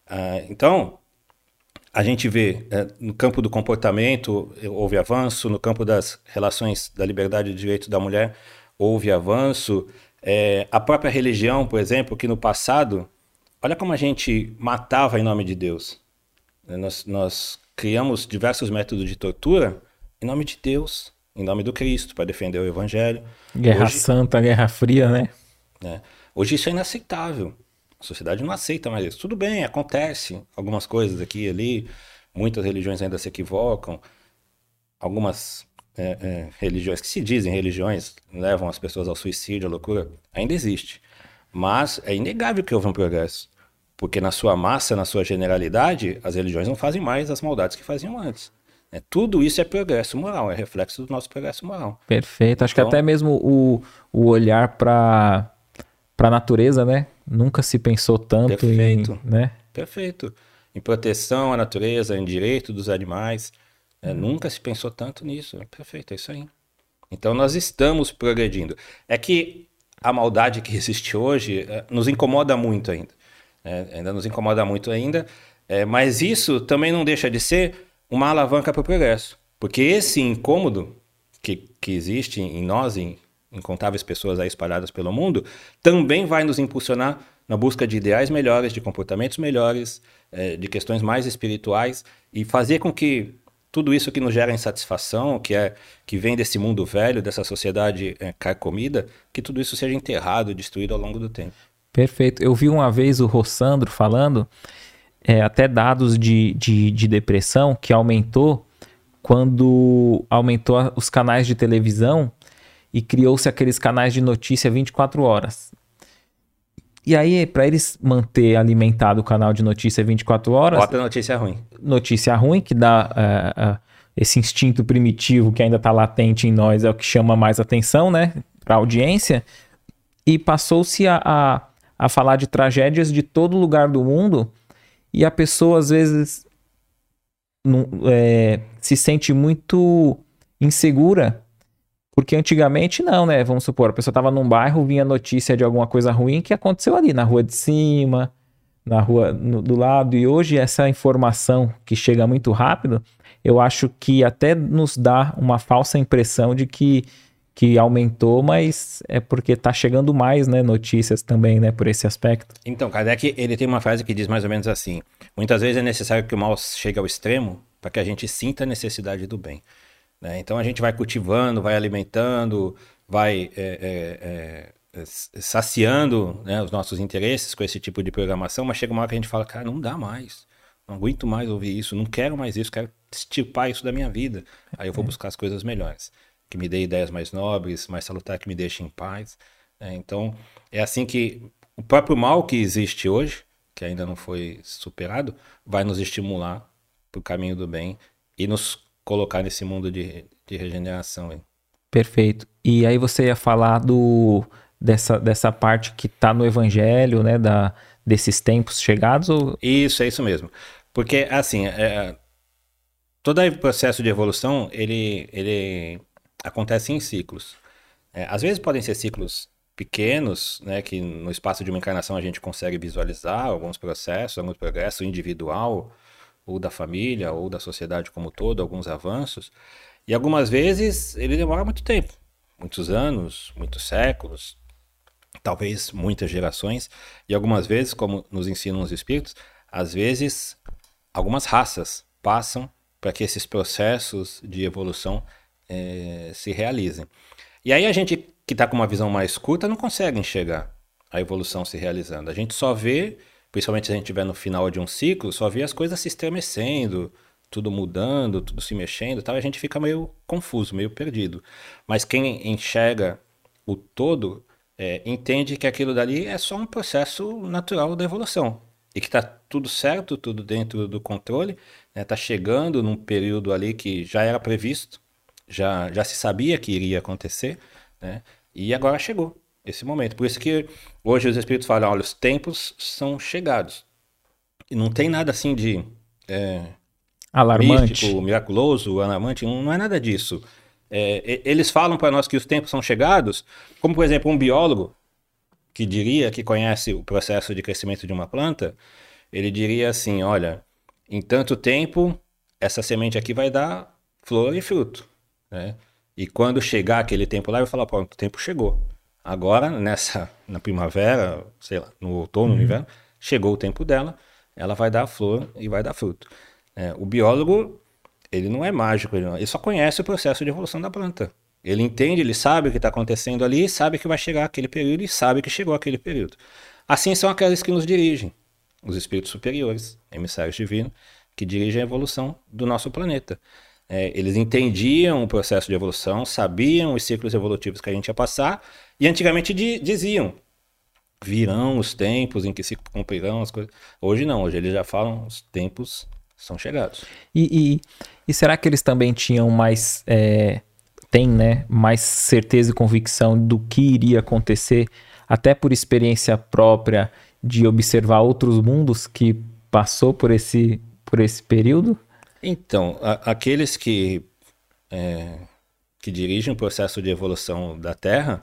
Uh, então, a gente vê é, no campo do comportamento houve avanço, no campo das relações da liberdade e direito da mulher houve avanço. É, a própria religião, por exemplo, que no passado, olha como a gente matava em nome de Deus. Nós, nós criamos diversos métodos de tortura em nome de Deus, em nome do Cristo, para defender o Evangelho. Guerra Hoje, Santa, Guerra Fria, né? né? Hoje isso é inaceitável. A sociedade não aceita mais isso. Tudo bem, acontece algumas coisas aqui e ali, muitas religiões ainda se equivocam, algumas é, é, religiões que se dizem religiões levam as pessoas ao suicídio, à loucura, ainda existe. Mas é inegável que houve um progresso. Porque na sua massa, na sua generalidade, as religiões não fazem mais as maldades que faziam antes. É, tudo isso é progresso moral, é reflexo do nosso progresso moral. Perfeito. Acho então, que até mesmo o, o olhar para a natureza, né? Nunca se pensou tanto perfeito, em. Né? Perfeito. Em proteção à natureza, em direito dos animais. É, hum. Nunca se pensou tanto nisso. É perfeito, é isso aí. Então nós estamos progredindo. É que a maldade que existe hoje é, nos incomoda muito ainda. É, ainda nos incomoda muito ainda. É, mas isso também não deixa de ser uma alavanca para o progresso. Porque esse incômodo que, que existe em nós, em incontáveis pessoas aí espalhadas pelo mundo, também vai nos impulsionar na busca de ideais melhores, de comportamentos melhores, é, de questões mais espirituais e fazer com que tudo isso que nos gera insatisfação, que é que vem desse mundo velho, dessa sociedade é, carcomida, que tudo isso seja enterrado, destruído ao longo do tempo. Perfeito. Eu vi uma vez o Rossandro falando é, até dados de, de, de depressão que aumentou quando aumentou os canais de televisão e criou-se aqueles canais de notícia 24 horas. E aí, para eles manter alimentado o canal de notícia 24 horas. Bota notícia ruim. Notícia ruim, que dá uh, uh, esse instinto primitivo que ainda está latente em nós, é o que chama mais atenção, né? Para a audiência. E passou-se a, a, a falar de tragédias de todo lugar do mundo e a pessoa, às vezes, não, é, se sente muito insegura Porque antigamente não, né? Vamos supor, a pessoa estava num bairro, vinha notícia de alguma coisa ruim que aconteceu ali na rua de cima, na rua no, do lado. E hoje essa informação que chega muito rápido, eu acho que até nos dá uma falsa impressão de que, que aumentou, mas é porque está chegando mais né, notícias também, né, por esse aspecto. Então, Kardec, ele tem uma frase que diz mais ou menos assim, muitas vezes é necessário que o mal chegue ao extremo para que a gente sinta a necessidade do bem. Né? Então a gente vai cultivando, vai alimentando, vai é, é, é, saciando né, os nossos interesses com esse tipo de programação, mas chega uma hora que a gente fala, cara, não dá mais. Não aguento mais ouvir isso, não quero mais isso, quero extirpar isso da minha vida. Aí eu vou buscar as coisas melhores, que me dê ideias mais nobres, mais salutares, que me deixem em paz. Né? Então, é assim que o próprio mal que existe hoje, que ainda não foi superado, vai nos estimular para o caminho do bem e nos colocar nesse mundo de, de regeneração. Hein? Perfeito. E aí você ia falar do dessa, dessa parte que está no Evangelho, né, da, desses tempos chegados? Ou... Isso, é isso mesmo. Porque, assim, é, todo o processo de evolução, ele, ele acontece em ciclos. É, às vezes podem ser ciclos pequenos, né, que no espaço de uma encarnação a gente consegue visualizar alguns processos, alguns progressos individual, ou da família, ou da sociedade como todo, alguns avanços. E algumas vezes ele demora muito tempo, muitos anos, muitos séculos, talvez muitas gerações. E algumas vezes, como nos ensinam os espíritos, às vezes algumas raças passam para que esses processos de evolução é, se realizem. E aí a gente que está com uma visão mais curta não consegue enxergar a evolução se realizando. A gente só vê principalmente se a gente estiver no final de um ciclo, só vê as coisas se estremecendo, tudo mudando, tudo se mexendo, tal, a gente fica meio confuso, meio perdido. Mas quem enxerga o todo é, entende que aquilo dali é só um processo natural da evolução e que está tudo certo, tudo dentro do controle, está né? Tá chegando num período ali que já era previsto, já, já se sabia que iria acontecer, né? e agora chegou esse momento. Por isso que hoje os espíritos falam, olha, os tempos são chegados. E não tem nada assim de é, alarmante, místico, miraculoso, alarmante, não, não é nada disso. É, eles falam para nós que os tempos são chegados, como por exemplo um biólogo que diria que conhece o processo de crescimento de uma planta, ele diria assim, olha, em tanto tempo essa semente aqui vai dar flor e fruto, né? E quando chegar aquele tempo lá, eu vou falar, pronto, o tempo chegou. Agora, nessa, na primavera, sei lá, no outono, uhum. no inverno, chegou o tempo dela, ela vai dar flor e vai dar fruto. É, o biólogo, ele não é mágico, ele, não, ele só conhece o processo de evolução da planta. Ele entende, ele sabe o que está acontecendo ali, sabe que vai chegar aquele período e sabe que chegou aquele período. Assim são aqueles que nos dirigem, os espíritos superiores, emissários divinos, que dirigem a evolução do nosso planeta. É, eles entendiam o processo de evolução, sabiam os ciclos evolutivos que a gente ia passar, e antigamente di diziam: virão os tempos em que se cumprirão as coisas. Hoje não, hoje eles já falam: os tempos são chegados. E, e, e será que eles também tinham mais. É, tem, né? Mais certeza e convicção do que iria acontecer, até por experiência própria de observar outros mundos que passou por esse, por esse período? Então, a, aqueles que, é, que dirigem o processo de evolução da Terra,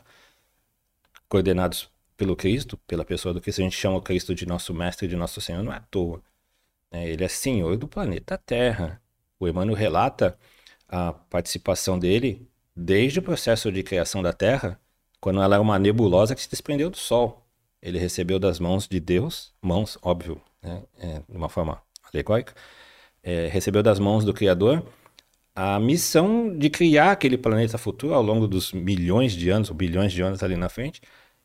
coordenados pelo Cristo, pela pessoa do Cristo, a gente chama o Cristo de nosso mestre, de nosso Senhor, não é à toa. É, ele é Senhor do planeta Terra. O Emmanuel relata a participação dele desde o processo de criação da Terra, quando ela é uma nebulosa que se desprendeu do Sol. Ele recebeu das mãos de Deus, mãos, óbvio, né, é, de uma forma alegórica, é, recebeu das mãos do Criador a missão de criar aquele planeta futuro ao longo dos milhões de anos, ou bilhões de anos ali na frente,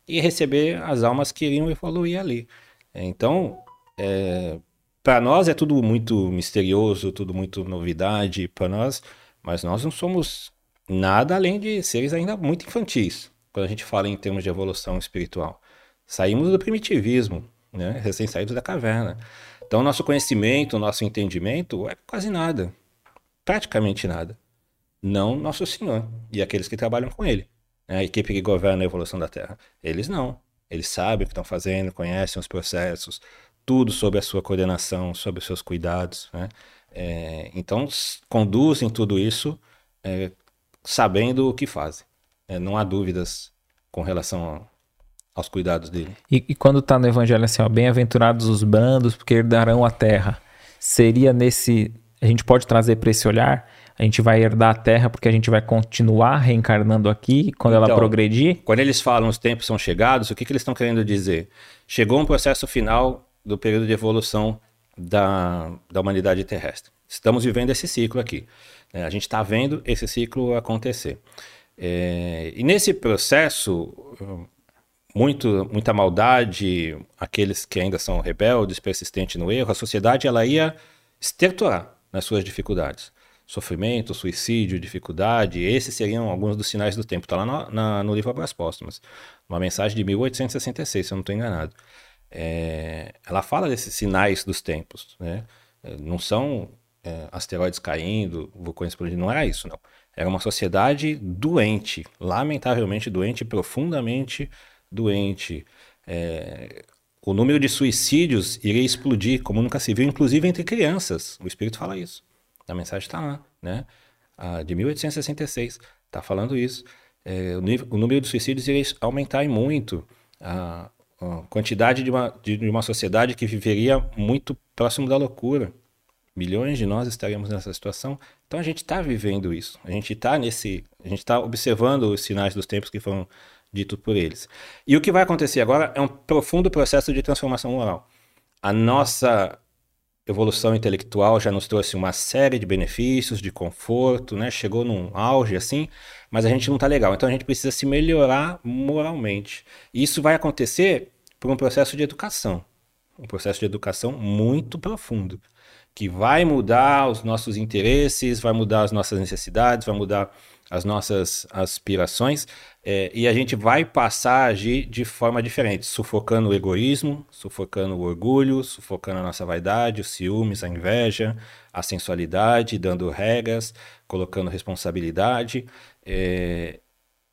e receber as almas que iriam evoluir ali. Então, é, para nós é tudo muito misterioso, tudo muito novidade para nós, mas nós não somos nada além de seres ainda muito infantis, quando a gente fala em termos de evolução espiritual. Saímos do primitivismo, né? recém-saídos da caverna. Então, nosso conhecimento, nosso entendimento é quase nada. Praticamente nada. Não Nosso Senhor e aqueles que trabalham com Ele. Né? A equipe que governa a evolução da Terra. Eles não. Eles sabem o que estão fazendo, conhecem os processos, tudo sobre a sua coordenação, sobre os seus cuidados. Né? É, então, conduzem tudo isso é, sabendo o que fazem. é, não há dúvidas com relação aos cuidados dele. E, e quando está no evangelho assim, ó, bem-aventurados os brandos, porque herdarão a terra. Seria nesse. A gente pode trazer para esse olhar a gente vai herdar a Terra porque a gente vai continuar reencarnando aqui quando então, ela progredir? Quando eles falam os tempos são chegados, o que, que eles estão querendo dizer? Chegou um processo final do período de evolução da, da humanidade terrestre. Estamos vivendo esse ciclo aqui. Né? A gente está vendo esse ciclo acontecer. É, e nesse processo, muito, muita maldade, aqueles que ainda são rebeldes, persistentes no erro, a sociedade ela ia estertorar nas suas dificuldades sofrimento, suicídio, dificuldade, esses seriam alguns dos sinais do tempo. Está lá no, na, no livro Obras Póstumas, uma mensagem de 1866, se eu não estou enganado. É, ela fala desses sinais dos tempos, né? É, não são é, asteroides caindo, vulcões explodindo, não era isso, não. Era uma sociedade doente, lamentavelmente doente, profundamente doente. É, o número de suicídios iria explodir como nunca se viu, inclusive entre crianças. O Espírito fala isso. A mensagem está lá, né? Ah, de 1866, está falando isso. É, o, nível, o, número de suicídios iria aumentar muito. A, a quantidade de uma, de, de uma sociedade que viveria muito próximo da loucura. Milhões de nós estaríamos nessa situação. Então a gente está vivendo isso. A gente está nesse. A gente está observando os sinais dos tempos que foram ditos por eles. E o que vai acontecer agora é um profundo processo de transformação moral. A nossa evolução intelectual já nos trouxe uma série de benefícios, de conforto, né? Chegou num auge assim, mas a gente não está legal. Então a gente precisa se melhorar moralmente. E isso vai acontecer por um processo de educação, um processo de educação muito profundo, que vai mudar os nossos interesses, vai mudar as nossas necessidades, vai mudar as nossas aspirações, é, e a gente vai passar a agir de forma diferente, sufocando o egoísmo, sufocando o orgulho, sufocando a nossa vaidade, os ciúmes, a inveja, a sensualidade, dando regras, colocando responsabilidade. É,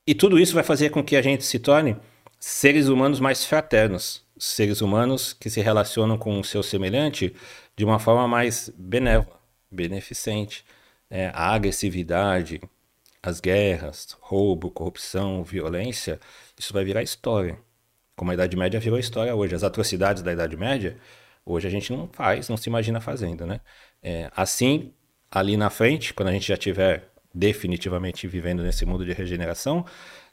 e tudo isso vai fazer com que a gente se torne seres humanos mais fraternos, seres humanos que se relacionam com o seu semelhante de uma forma mais benévola, beneficente. É, a agressividade, as guerras, roubo, corrupção, violência, isso vai virar história. Como a Idade Média virou história hoje. As atrocidades da Idade Média, hoje a gente não faz, não se imagina fazendo, né? É, assim, ali na frente, quando a gente já tiver definitivamente vivendo nesse mundo de regeneração,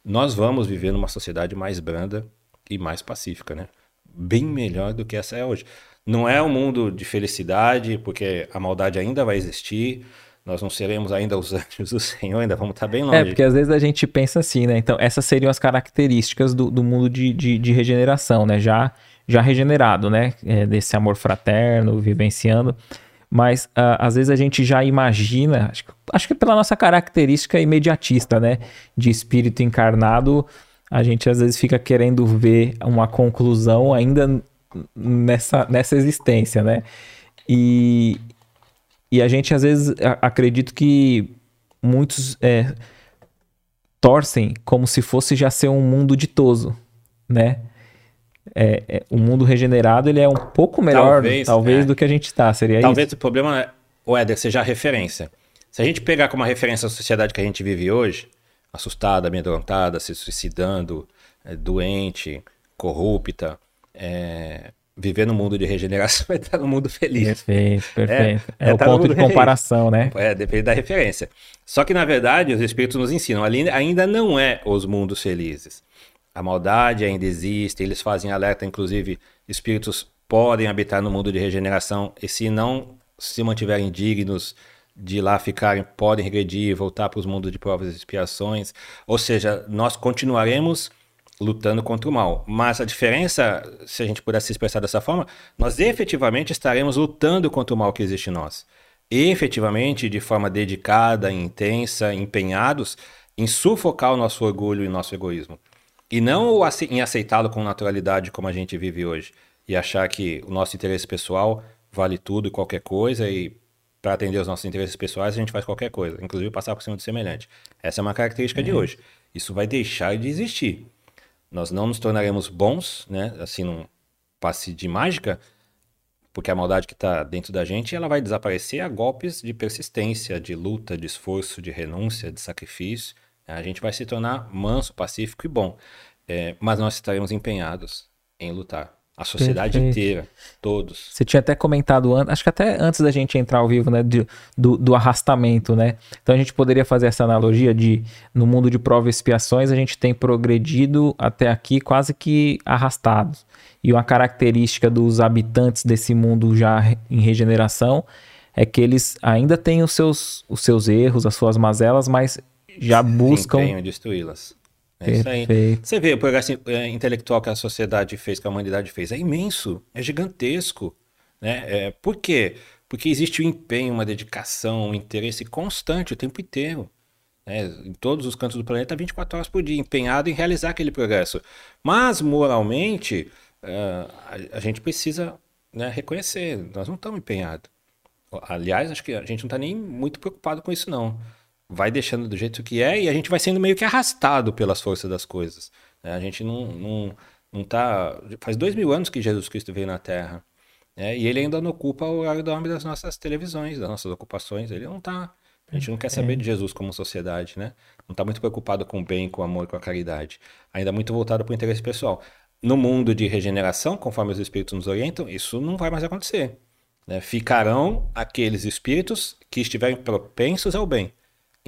nós vamos viver numa sociedade mais branda e mais pacífica, né? Bem melhor do que essa é hoje. Não é um mundo de felicidade, porque a maldade ainda vai existir, nós não seremos ainda os anjos do Senhor, ainda vamos estar bem longe. É, porque às vezes a gente pensa assim, né? Então, essas seriam as características do, do mundo de, de, de, regeneração, né? Já, já regenerado, né? É, desse amor fraterno, vivenciando. Mas uh, às vezes a gente já imagina, acho, acho que pela nossa característica imediatista, né? De espírito encarnado, a gente às vezes fica querendo ver uma conclusão ainda nessa, nessa existência, né? E, e a gente às vezes acredita que muitos é, torcem como se fosse já ser um mundo ditoso, né? É, é, o mundo regenerado ele é um pouco melhor, talvez, talvez é. do que a gente está. Seria talvez isso? o problema é, o Éder, seja a referência. Se a gente pegar como referência a sociedade que a gente vive hoje, assustada, amedrontada, se suicidando, é, doente, corrupta, é, viver no mundo de regeneração é estar no mundo feliz. Perfeito, perfeito. É, é, é o ponto de comparação, né? É, depende da referência. Só que, na verdade, os espíritos nos ensinam, ali ainda não é os mundos felizes. A maldade ainda existe, eles fazem alerta, inclusive, espíritos podem habitar no mundo de regeneração e se não se mantiverem dignos de lá ficarem, podem regredir, voltar para os mundos de provas e expiações. Ou seja, nós continuaremos lutando contra o mal. Mas a diferença, se a gente pudesse expressar dessa forma, nós efetivamente estaremos lutando contra o mal que existe em nós. Efetivamente, de forma dedicada, intensa, empenhados em sufocar o nosso orgulho e nosso egoísmo. E não em aceitá-lo com naturalidade como a gente vive hoje. E achar que o nosso interesse pessoal vale tudo e qualquer coisa e para atender os nossos interesses pessoais a gente faz qualquer coisa, inclusive passar por cima do semelhante. Essa é uma característica é. de hoje. Isso vai deixar de existir nós não nos tornaremos bons, né? Assim, num passe de mágica, porque a maldade que está dentro da gente ela vai desaparecer a golpes de persistência, de luta, de esforço, de renúncia, de sacrifício. A gente vai se tornar manso, pacífico e bom. É, mas nós estaremos empenhados em lutar. A sociedade Perfeito. inteira, todos. Você tinha até comentado, acho que até antes da gente entrar ao vivo, né, de, do, do, arrastamento, né? Então a gente poderia fazer essa analogia de, no mundo de provas e expiações, a gente tem progredido até aqui quase que arrastados. E uma característica dos habitantes desse mundo já em regeneração é que eles ainda têm os seus, os seus erros, as suas mazelas, mas já buscam... destruí-las. É isso aí. Você vê o progresso é, intelectual que a sociedade fez, que a humanidade fez. É imenso, é gigantesco. Né? É, por quê? Porque existe um empenho, uma dedicação, um interesse constante o tempo inteiro. Né? Em todos os cantos do planeta, 24 horas por dia, empenhado em realizar aquele progresso. Mas, moralmente, uh, a, a, gente precisa né, reconhecer, nós não estamos empenhados. Aliás, acho que a gente não está nem muito preocupado com isso, não vai deixando do jeito que é e a gente vai sendo meio que arrastado pelas forças das coisas. Né? A gente não, não, não tá. Faz dois mil anos que Jesus Cristo veio na Terra. Né? E ele ainda não ocupa o horário do homem das nossas televisões, das nossas ocupações. Ele não tá. A gente não quer saber é. de Jesus como sociedade, né? Não está muito preocupado com o bem, com o amor, com a caridade. Ainda muito voltado para o interesse pessoal. No mundo de regeneração, conforme os espíritos nos orientam, isso não vai mais acontecer. Né? Ficarão aqueles espíritos que estiverem propensos ao bem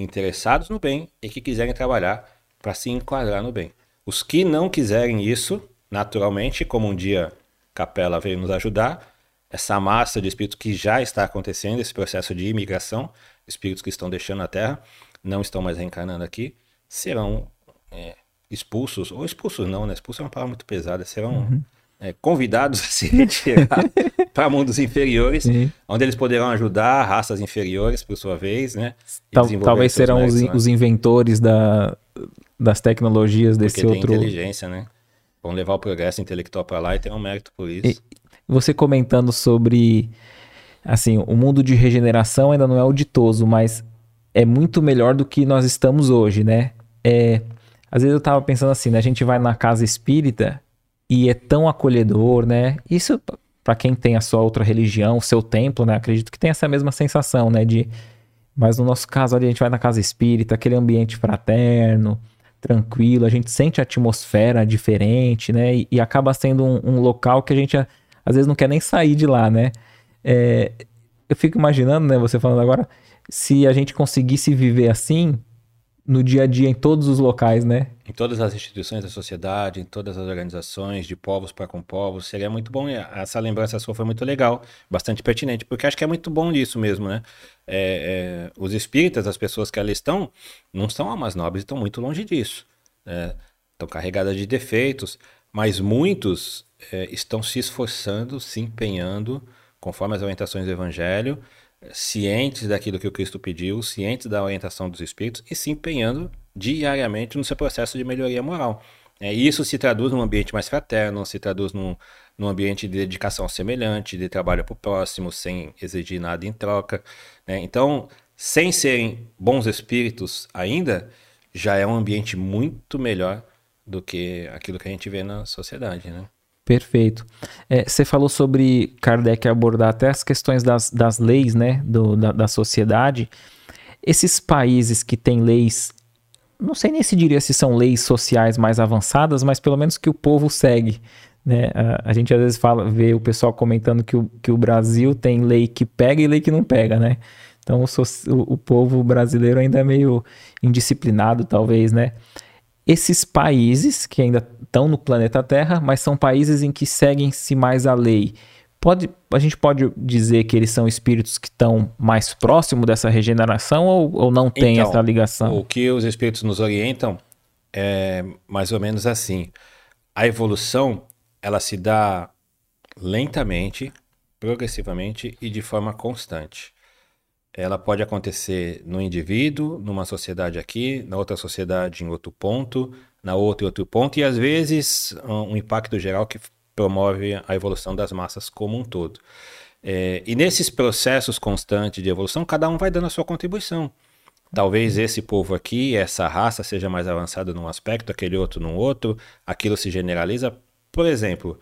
interessados no bem e que quiserem trabalhar para se enquadrar no bem. Os que não quiserem isso, naturalmente, como um dia Capela veio nos ajudar, essa massa de espíritos que já está acontecendo, esse processo de imigração, espíritos que estão deixando a Terra, não estão mais reencarnando aqui, serão é, expulsos, ou expulsos não, né? Expulsos é uma palavra muito pesada, serão uhum é, convidados a se retirar para mundos inferiores, Sim. onde eles poderão ajudar raças inferiores, por sua vez, né? Tal, talvez serão os, os, inventores da, das tecnologias desse Porque outro. Tem inteligência, né? Vão levar o progresso intelectual para lá e ter um mérito por isso. E você comentando sobre, assim, o mundo de regeneração ainda não é auditoso, mas é muito melhor do que nós estamos hoje, né? É, às vezes eu tava pensando assim, né? A gente vai na casa espírita e é tão acolhedor, né? Isso para quem tem a sua outra religião, o seu templo, né? Acredito que tem essa mesma sensação, né? De, mas no nosso caso ali a gente vai na casa espírita, aquele ambiente fraterno, tranquilo, a gente sente a atmosfera diferente, né? E, e acaba sendo um, um, local que a gente às vezes não quer nem sair de lá, né? É, eu fico imaginando, né? Você falando agora, se a gente conseguisse viver assim, no dia a dia em todos os locais, né? Em todas as instituições da sociedade, em todas as organizações, de povos para com povos, seria muito bom. Essa lembrança sua foi muito legal, bastante pertinente, porque acho que é muito bom isso mesmo, né? É, é, os espíritas, as pessoas que ali estão, não são almas nobres, estão muito longe disso. Né? Estão carregadas de defeitos, mas muitos é, estão se esforçando, se empenhando, conforme as orientações do Evangelho, cientes daquilo que o Cristo pediu, cientes da orientação dos Espíritos e se empenhando diariamente no seu processo de melhoria moral. É, isso se traduz num ambiente mais fraterno, se traduz num, num ambiente de dedicação semelhante, de trabalho para o próximo, sem exigir nada em troca. Né? Então, sem serem bons espíritos ainda, já é um ambiente muito melhor do que aquilo que a gente vê na sociedade. Né? Perfeito. É, você falou sobre Kardec abordar até as questões das, das leis né, do, da, da sociedade. Esses países que têm leis, não sei nem se diria se são leis sociais mais avançadas, mas pelo menos que o povo segue. Né? A, a gente às vezes fala, vê o pessoal comentando que o, que o Brasil tem lei que pega e lei que não pega, né? Então o, o, o povo brasileiro ainda é meio indisciplinado, talvez, né? Esses países que ainda estão no planeta Terra, mas são países em que seguem-se mais a lei. Pode, a gente pode dizer que eles são espíritos que estão mais próximos dessa regeneração ou, ou não tem então, essa ligação? O que os espíritos nos orientam é mais ou menos assim. A evolução ela se dá lentamente, progressivamente e de forma constante ela pode acontecer no indivíduo, numa sociedade aqui, na outra sociedade em outro ponto, na outra em outro ponto, e às vezes um impacto geral que promove a evolução das massas como um todo. É, e nesses processos constantes de evolução, cada um vai dando a sua contribuição. Talvez esse povo aqui, essa raça, seja mais avançada num aspecto, aquele outro num outro, aquilo se generaliza. Por exemplo,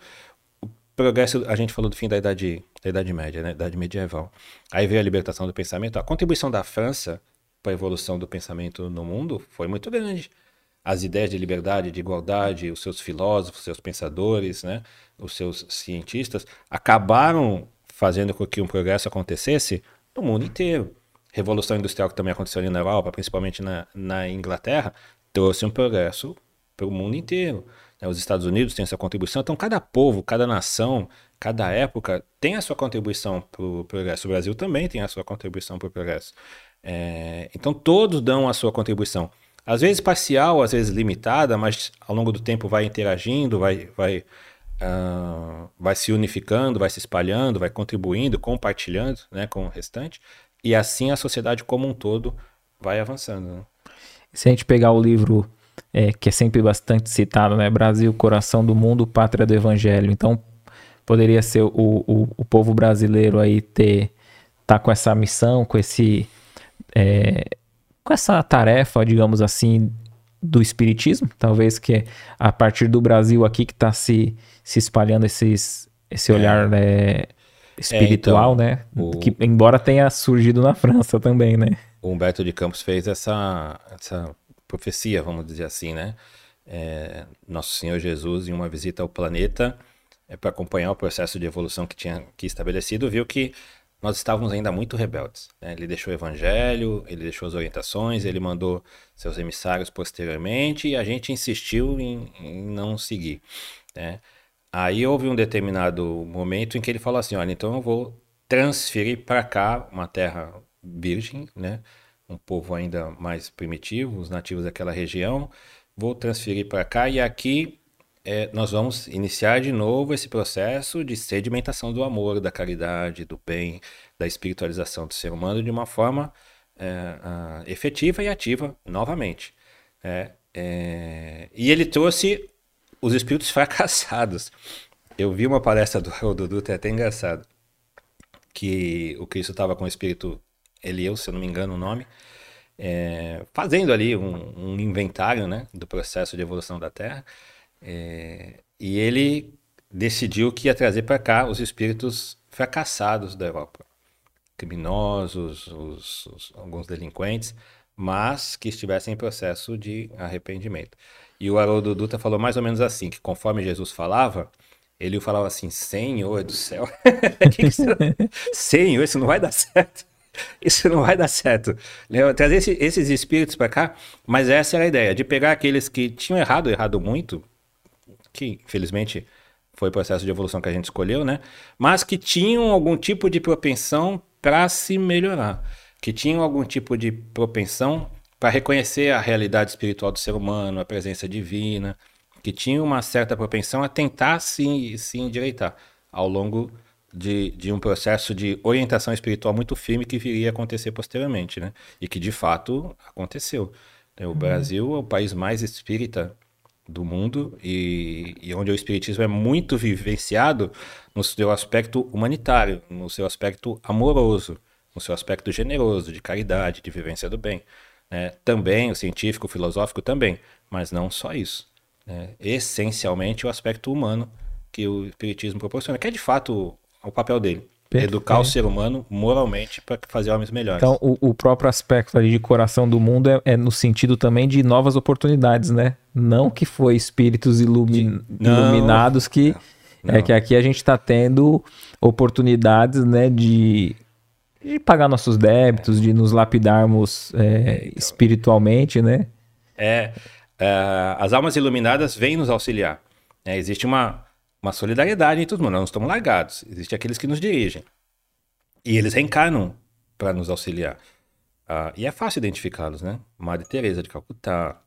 progresso, a gente falou do fim da idade, da idade média, né? Idade medieval. Aí veio a libertação do pensamento. A contribuição da França para a evolução do pensamento no mundo foi muito grande. As ideias de liberdade, de igualdade, os seus filósofos, seus pensadores, né, os seus cientistas acabaram fazendo com que um progresso acontecesse no mundo inteiro. Revolução Industrial que também aconteceu ali na Europa, principalmente na, na Inglaterra, trouxe um progresso para o mundo inteiro. Os Estados Unidos têm sua contribuição, então cada povo, cada nação, cada época tem a sua contribuição para o progresso. O Brasil também tem a sua contribuição para o progresso. É, então todos dão a sua contribuição. Às vezes parcial, às vezes limitada, mas ao longo do tempo vai interagindo, vai, vai, uh, vai se unificando, vai se espalhando, vai contribuindo, compartilhando né, com o restante. E assim a sociedade como um todo vai avançando. Né? Se a gente pegar o livro é, que é sempre bastante citado, né? Brasil, coração do mundo, pátria do evangelho. Então, poderia ser o, o, o povo brasileiro aí ter tá com essa missão, com esse é, com essa tarefa, digamos assim, do espiritismo, talvez que é a partir do Brasil aqui que está se, se espalhando esses, esse olhar é. né, espiritual, é, então, né? O... Que embora tenha surgido na França também, né? O Humberto de Campos fez essa, essa profecia, vamos dizer assim, né? É, Nosso Senhor Jesus, em uma visita ao planeta, é, para acompanhar o processo de evolução que tinha que estabelecido, viu que nós estávamos ainda muito rebeldes. Né? Ele deixou o evangelho, ele deixou as orientações, ele mandou seus emissários posteriormente e a gente insistiu em, em não seguir. Né? Aí houve um determinado momento em que ele falou assim: olha, então eu vou transferir para cá uma terra virgem, né? um povo ainda mais primitivo, os nativos daquela região. Vou transferir para cá e aqui é, nós vamos iniciar de novo esse processo de sedimentação do amor, da caridade, do bem, da espiritualização do ser humano de uma forma é, efetiva e ativa novamente. É, é, e ele trouxe os espíritos fracassados. Eu vi uma palestra do Dutra, é até engraçado, que o Cristo estava com o espírito Elieu, se eu não me engano o nome, é, fazendo ali um, um, inventário né, do processo de evolução da Terra. É, e ele decidiu que ia trazer para cá os espíritos fracassados da Europa, criminosos, os, os, alguns delinquentes, mas que estivessem em processo de arrependimento. E o Haroldo Dutra falou mais ou menos assim, que conforme Jesus falava, ele falava assim, Senhor do céu, que que você... Senhor, isso não vai dar certo. Isso não vai dar certo. Trazer esse, esses espíritos para cá, mas essa era a ideia, de pegar aqueles que tinham errado, errado muito, que infelizmente foi o processo de evolução que a gente escolheu, né? Mas que tinham algum tipo de propensão para se melhorar, que tinham algum tipo de propensão para reconhecer a realidade espiritual do ser humano, a presença divina, que tinham uma certa propensão a tentar se, se endireitar ao longo de, de um processo de orientação espiritual muito firme que viria a acontecer posteriormente, né? E que de fato aconteceu. O uhum. Brasil é o país mais espírita do mundo e, e, onde o espiritismo é muito vivenciado no seu aspecto humanitário, no seu aspecto amoroso, no seu aspecto generoso, de caridade, de vivência do bem. Né? Também o científico, o filosófico também, mas não só isso. Né? Essencialmente o aspecto humano que o espiritismo proporciona, que é de fato o papel dele. Perfeito. Educar o ser humano moralmente para fazer homens melhores. Então, o, o, próprio aspecto ali de coração do mundo é, é, no sentido também de novas oportunidades, né? Não que foi espíritos ilumin, de... iluminados que não. é que aqui a gente está tendo oportunidades, né, de, de pagar nossos débitos, de nos lapidarmos é, espiritualmente, né? É, é, as almas iluminadas vêm nos auxiliar. É, existe uma uma solidariedade entre os humanos. Nós não estamos largados. Existem aqueles que nos dirigem. E eles reencarnam para nos auxiliar. Ah, e é fácil identificá-los, né? Madre Teresa de Calcutá,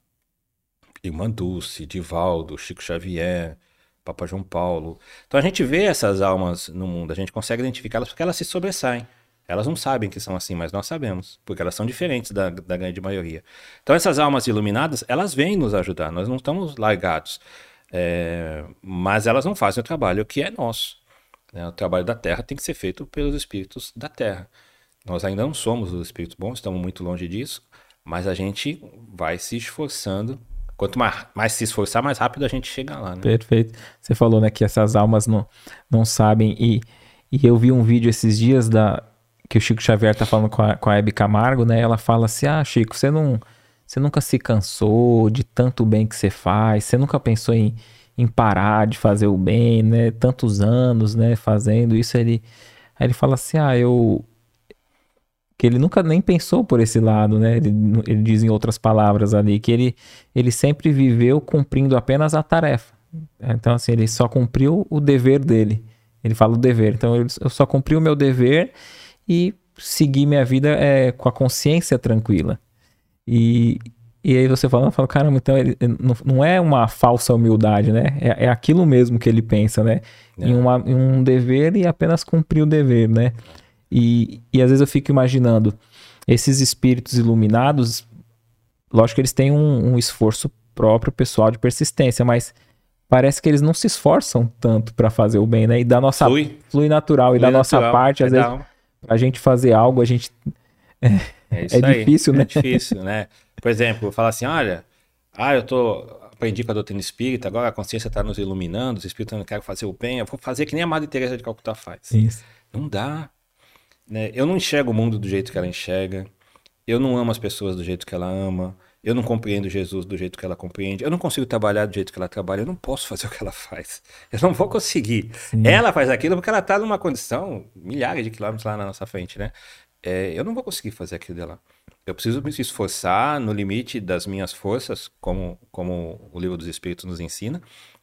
Irmã Dulce, Divaldo, Chico Xavier, Papa João Paulo. Então a gente vê essas almas no mundo, a gente consegue identificá-las porque elas se sobressaem. Elas não sabem que são assim, mas nós sabemos, porque elas são diferentes da, da grande maioria. Então essas almas iluminadas, elas vêm nos ajudar, nós não estamos largados. É, mas elas não fazem o trabalho que é nosso. Né? O trabalho da terra tem que ser feito pelos espíritos da terra. Nós ainda não somos os espíritos bons, estamos muito longe disso, mas a gente vai se esforçando. Quanto mais, mais se esforçar, mais rápido a gente chega lá. Né? Perfeito. Você falou né, que essas almas não, não sabem. E, e eu vi um vídeo esses dias da, que o Chico Xavier tá falando com a, com a Hebe Camargo, né? Ela fala assim: Ah, Chico, você não. Você nunca se cansou de tanto bem que você faz, você nunca pensou em, em parar de fazer o bem, né? Tantos anos, né? Fazendo isso, ele. Aí ele fala assim: Ah, eu. Que ele nunca nem pensou por esse lado, né? Ele, ele diz em outras palavras ali que ele, ele sempre viveu cumprindo apenas a tarefa. Então, assim, ele só cumpriu o dever dele. Ele fala o dever. Então, eu só cumpri o meu dever e segui minha vida é, com a consciência tranquila. E, e aí você fala, fala caramba, então ele, não, é uma falsa humildade, né? É, é aquilo mesmo que ele pensa, né? É. Em, uma, em um dever e apenas cumprir o dever, né? E, e às vezes eu fico imaginando, esses espíritos iluminados, lógico que eles têm um, um esforço próprio pessoal de persistência, mas parece que eles não se esforçam tanto para fazer o bem, né? E da nossa flui, flui natural flui e da natural, nossa parte, às é vezes, pra gente fazer algo, a gente é, é, é difícil, né? É difícil, né? Por exemplo, falar assim, olha, ah, eu tô aprendi com a doutrina espírita, agora a consciência está nos iluminando, os espíritos não querem fazer o bem, eu vou fazer que nem a Madre Teresa de Calcutá faz. Isso. Não dá. Né? Eu não enxergo o mundo do jeito que ela enxerga. Eu não amo as pessoas do jeito que ela ama. Eu não compreendo Jesus do jeito que ela compreende. Eu não consigo trabalhar do jeito que ela trabalha. Eu não posso fazer o que ela faz. Eu não vou conseguir. Sim. Ela faz aquilo porque ela está numa condição milhares de quilômetros lá na nossa frente, né? É, eu não vou conseguir fazer aquilo dela. Eu preciso me esforçar no limite das minhas forças, como, como o livro dos Espíritos nos ensina,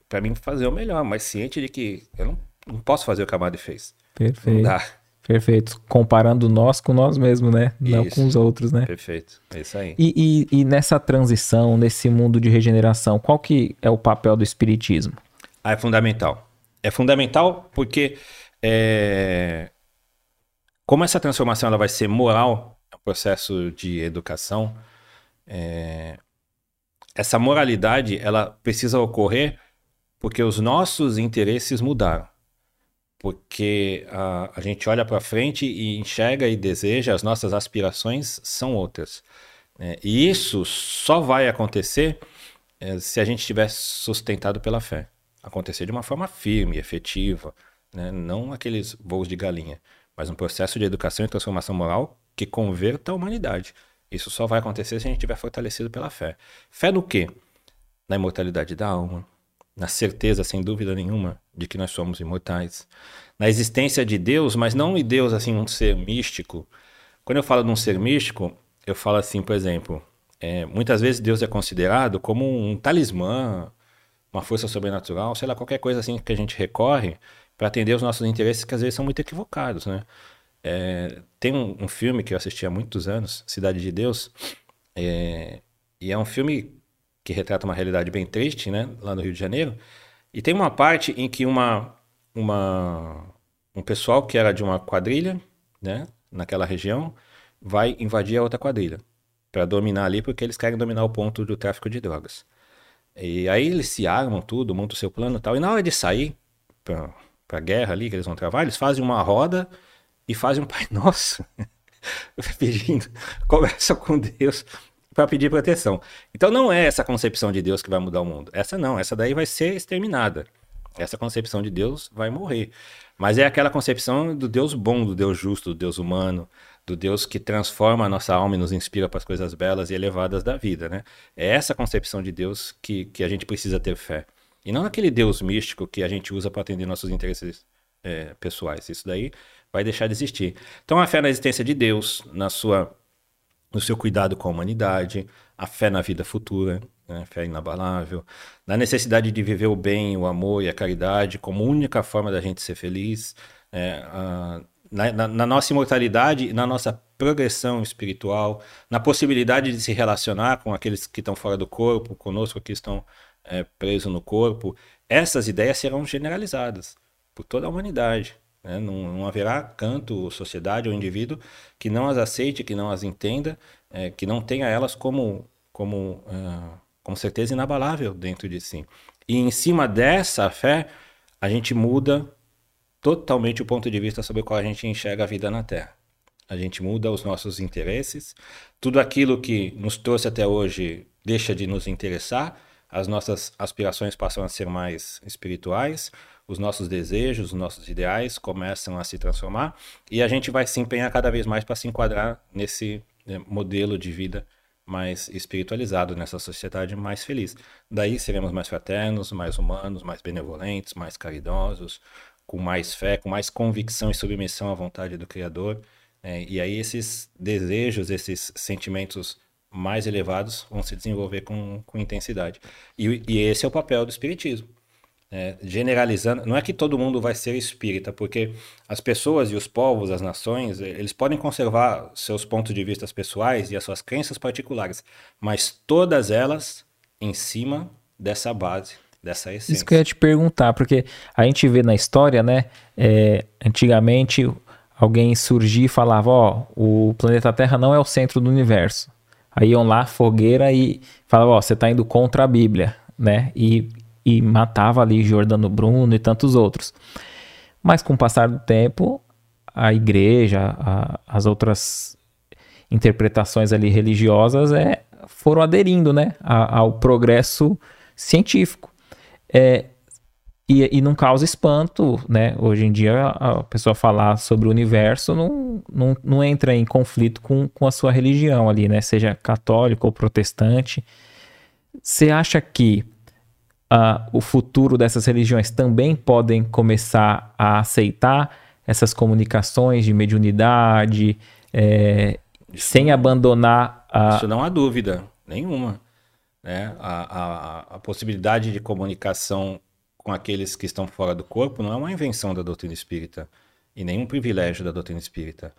para mim fazer o melhor, mas ciente de que eu não, não posso fazer o que a Madre fez. Perfeito. Não dá. Perfeito. Comparando nós com nós mesmos, né? Isso. Não com os outros, né? Perfeito. É isso aí. E, e, e, nessa transição, nesse mundo de regeneração, qual que é o papel do Espiritismo? Ah, é fundamental. É fundamental porque é... como essa transformação ela vai ser moral, é um processo de educação, é... essa moralidade ela precisa ocorrer porque os nossos interesses mudaram porque a, a gente olha para frente e enxerga e deseja, as nossas aspirações são outras. Né? E isso só vai acontecer é, se a gente estiver sustentado pela fé. Acontecer de uma forma firme, efetiva, né? não aqueles voos de galinha, mas um processo de educação e transformação moral que converta a humanidade. Isso só vai acontecer se a gente estiver fortalecido pela fé. Fé no quê? Na imortalidade da alma, na certeza, sem dúvida nenhuma, de que nós somos imortais, na existência de Deus, mas não de Deus assim um ser místico. Quando eu falo de um ser místico, eu falo assim, por exemplo, é, muitas vezes Deus é considerado como um talismã, uma força sobrenatural, sei lá, qualquer coisa assim que a gente recorre para atender os nossos interesses que às vezes são muito equivocados, né? É, tem um, um, filme que eu assisti há muitos anos, Cidade de Deus, é, e é um filme que retrata uma realidade bem triste, né, lá no Rio de Janeiro. E tem uma parte em que uma, uma, um pessoal que era de uma quadrilha, né, naquela região, vai invadir a outra quadrilha para dominar ali, porque eles querem dominar o ponto do tráfico de drogas. E aí eles se armam tudo, montam o seu plano e tal. E na hora de sair para a guerra ali, que eles vão travar, eles fazem uma roda e fazem um Pai Nosso. pedindo, conversa com Deus para pedir proteção. Então não é essa concepção de Deus que vai mudar o mundo. Essa não, essa daí vai ser exterminada. Essa concepção de Deus vai morrer. Mas é aquela concepção do Deus bom, do Deus justo, do Deus humano, do Deus que transforma a nossa alma e nos inspira para as coisas belas e elevadas da vida, né? É essa concepção de Deus que, que a gente precisa ter fé. E não aquele Deus místico que a gente usa para atender nossos interesses é, pessoais. Isso daí vai deixar de existir. Então a fé na existência de Deus, na sua no seu cuidado com a humanidade, a fé na vida futura, né, fé inabalável, na necessidade de viver o bem, o amor e a caridade como única forma da gente ser feliz, é, a, na, na, na, nossa imortalidade, na nossa progressão espiritual, na possibilidade de se relacionar com aqueles que estão fora do corpo, conosco que estão é, presos no corpo, essas ideias serão generalizadas por toda a humanidade. Né? Não, não, haverá canto, sociedade ou indivíduo que não as aceite, que não as entenda, é, que não tenha elas como, como, uh, como certeza inabalável dentro de si. E em cima dessa fé, a gente muda totalmente o ponto de vista sobre o qual a gente enxerga a vida na Terra. A gente muda os nossos interesses, tudo aquilo que nos trouxe até hoje deixa de nos interessar, as nossas aspirações passam a ser mais espirituais, os nossos desejos, os nossos ideais começam a se transformar e a gente vai se empenhar cada vez mais para se enquadrar nesse né, modelo de vida mais espiritualizado, nessa sociedade mais feliz. Daí seremos mais fraternos, mais humanos, mais benevolentes, mais caridosos, com mais fé, com mais convicção e submissão à vontade do Criador. É, e aí esses desejos, esses sentimentos mais elevados vão se desenvolver com, com intensidade. E, e esse é o papel do Espiritismo. É, generalizando, não é que todo mundo vai ser espírita, porque as pessoas e os povos, as nações, eles podem conservar seus pontos de vista pessoais e as suas crenças particulares, mas todas elas em cima dessa base, dessa essência. Isso que eu ia te perguntar, porque a gente vê na história, né? É, antigamente alguém surgia e falava: Ó, oh, o planeta Terra não é o centro do universo. Aí iam lá, fogueira, e falavam: Ó, você está indo contra a Bíblia, né? E e matava ali Jordano Bruno e tantos outros. Mas com o passar do tempo, a igreja, a, as outras interpretações ali religiosas é, foram aderindo né, a, ao progresso científico. É, e, e não causa espanto, né? Hoje em dia a pessoa falar sobre o universo não, não, não entra em conflito com, com a sua religião ali, né? Seja católico ou protestante. Você acha que uh, o futuro dessas religiões também podem começar a aceitar essas comunicações de mediunidade, é, sem abandonar a. Isso não há dúvida nenhuma. Né? A, a, a possibilidade de comunicação com aqueles que estão fora do corpo não é uma invenção da doutrina espírita e nenhum privilégio da doutrina espírita.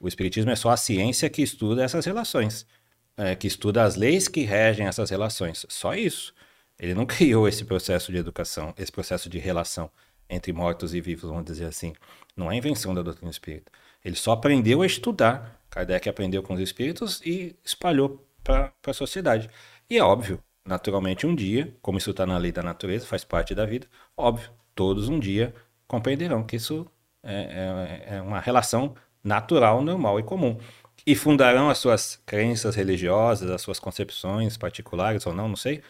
O espiritismo é só a ciência que estuda essas relações, é, que estuda as leis que regem essas relações. Só isso. Ele não criou esse processo de educação, esse processo de relação entre mortos e vivos, vamos dizer assim. Não é invenção da doutrina espírita. Ele só aprendeu a estudar. Kardec aprendeu com os espíritos e espalhou para a sociedade. E é óbvio, naturalmente, um dia, como isso está na lei da natureza, faz parte da vida, óbvio, todos um dia compreenderão que isso é, é, é uma relação natural, normal e comum. E fundarão as suas crenças religiosas, as suas concepções particulares ou não, não sei,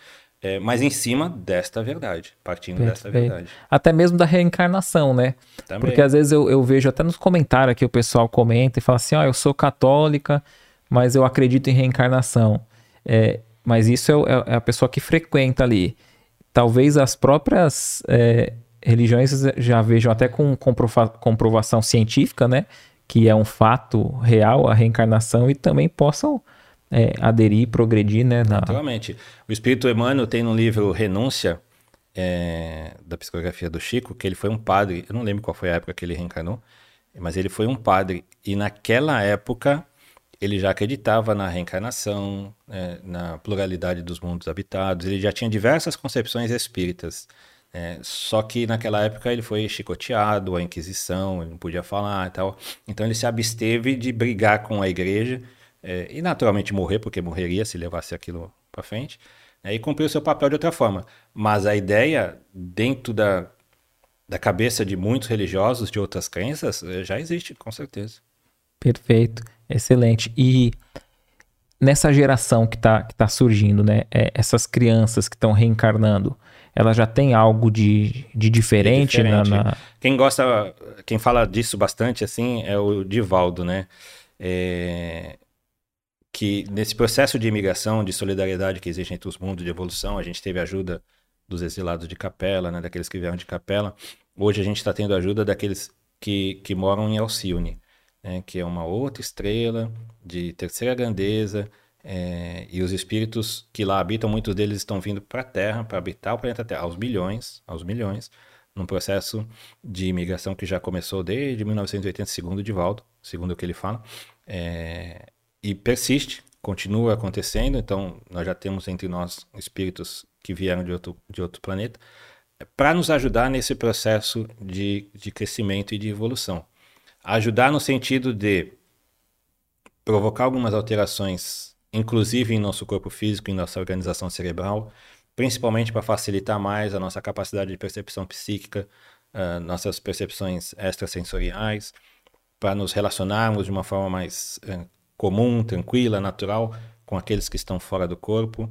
é, mas em cima desta verdade, partindo Perfeito. desta verdade. Até mesmo da reencarnação, né? Também. Porque às vezes eu, eu vejo até nos comentários que o pessoal comenta e fala assim: ó, oh, eu sou católica, mas eu acredito em reencarnação. É, mas isso é, é, é, a pessoa que frequenta ali. Talvez as próprias é, religiões já vejam até com comprova comprovação científica, né? Que é um fato real a reencarnação e também possam é, aderir, progredir, né? Na... Naturalmente. O Espírito Emmanuel tem no livro Renúncia, é, da psicografia do Chico, que ele foi um padre, eu não lembro qual foi a época que ele reencarnou, mas ele foi um padre, e naquela época ele já acreditava na reencarnação, é, na pluralidade dos mundos habitados, ele já tinha diversas concepções espíritas. É, só que naquela época ele foi chicoteado, a Inquisição, ele não podia falar e tal. Então ele se absteve de brigar com a igreja é, e naturalmente morrer, porque morreria se levasse aquilo para frente, né, e cumprir o seu papel de outra forma. Mas a ideia, dentro da, da cabeça de muitos religiosos de outras crenças, é, já existe, com certeza. Perfeito, excelente. E nessa geração que está que tá surgindo, né, é, essas crianças que estão reencarnando, ela já tem algo de, de diferente, diferente. Na, na, Quem gosta, quem fala disso bastante, assim, é o Divaldo, né? É, que nesse processo de imigração, de solidariedade que existe entre os mundos de evolução, a gente teve ajuda dos exilados de Capela, né, daqueles que vieram de Capela. Hoje a gente está tendo ajuda daqueles que, que moram em Alcione, né, que é uma outra estrela de terceira grandeza, é, e os espíritos que lá habitam, muitos deles estão vindo para a Terra, para habitar o planeta Terra, aos milhões, aos milhões, num processo de imigração que já começou desde 1980, segundo Divaldo, segundo o que ele fala. É, e persiste, continua acontecendo. Então, nós já temos entre nós espíritos que vieram de outro, de outro planeta para nos ajudar nesse processo de, de crescimento e de evolução. Ajudar no sentido de provocar algumas alterações, inclusive em nosso corpo físico, em nossa organização cerebral, principalmente para facilitar mais a nossa capacidade de percepção psíquica, uh, nossas percepções extrasensoriais, para nos relacionarmos de uma forma mais uh, comum, tranquila, natural com aqueles que estão fora do corpo.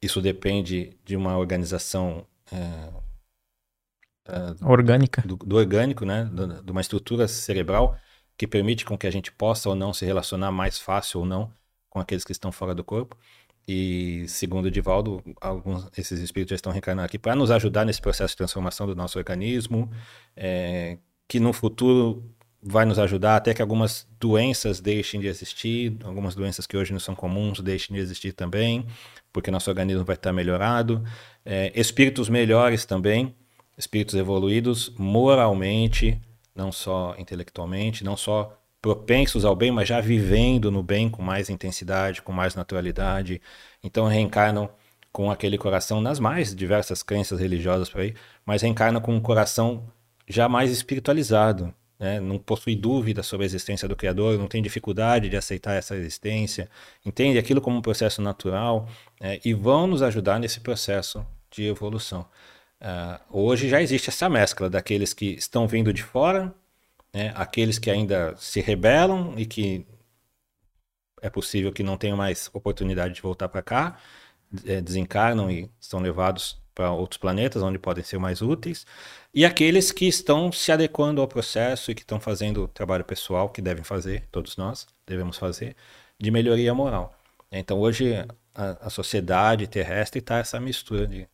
Isso depende de uma organização é, uh, orgânica do, do, orgânico, né, de uma estrutura cerebral que permite com que a gente possa ou não se relacionar mais fácil ou não com aqueles que estão fora do corpo. E segundo o Divaldo, alguns esses espíritos já estão reencarnando aqui para nos ajudar nesse processo de transformação do nosso organismo, é, que no futuro vai nos ajudar até que algumas doenças deixem de existir, algumas doenças que hoje não são comuns deixem de existir também, porque nosso organismo vai estar melhorado. É, espíritos melhores também, espíritos evoluídos moralmente, não só intelectualmente, não só propensos ao bem, mas já vivendo no bem com mais intensidade, com mais naturalidade. Então reencarnam com aquele coração nas mais diversas crenças religiosas por aí, mas reencarnam com um coração já mais espiritualizado, né? não possui dúvida sobre a existência do Criador, não tem dificuldade de aceitar essa existência, entende aquilo como um processo natural é, e vão nos ajudar nesse processo de evolução. Uh, hoje já existe essa mescla daqueles que estão vindo de fora, né? aqueles que ainda se rebelam e que é possível que não tenham mais oportunidade de voltar para cá, é, desencarnam e são levados para outros planetas onde podem ser mais úteis, e aqueles que estão se adequando ao processo e que estão fazendo o trabalho pessoal que devem fazer, todos nós devemos fazer, de melhoria moral. Então hoje a, a sociedade terrestre está essa mistura de,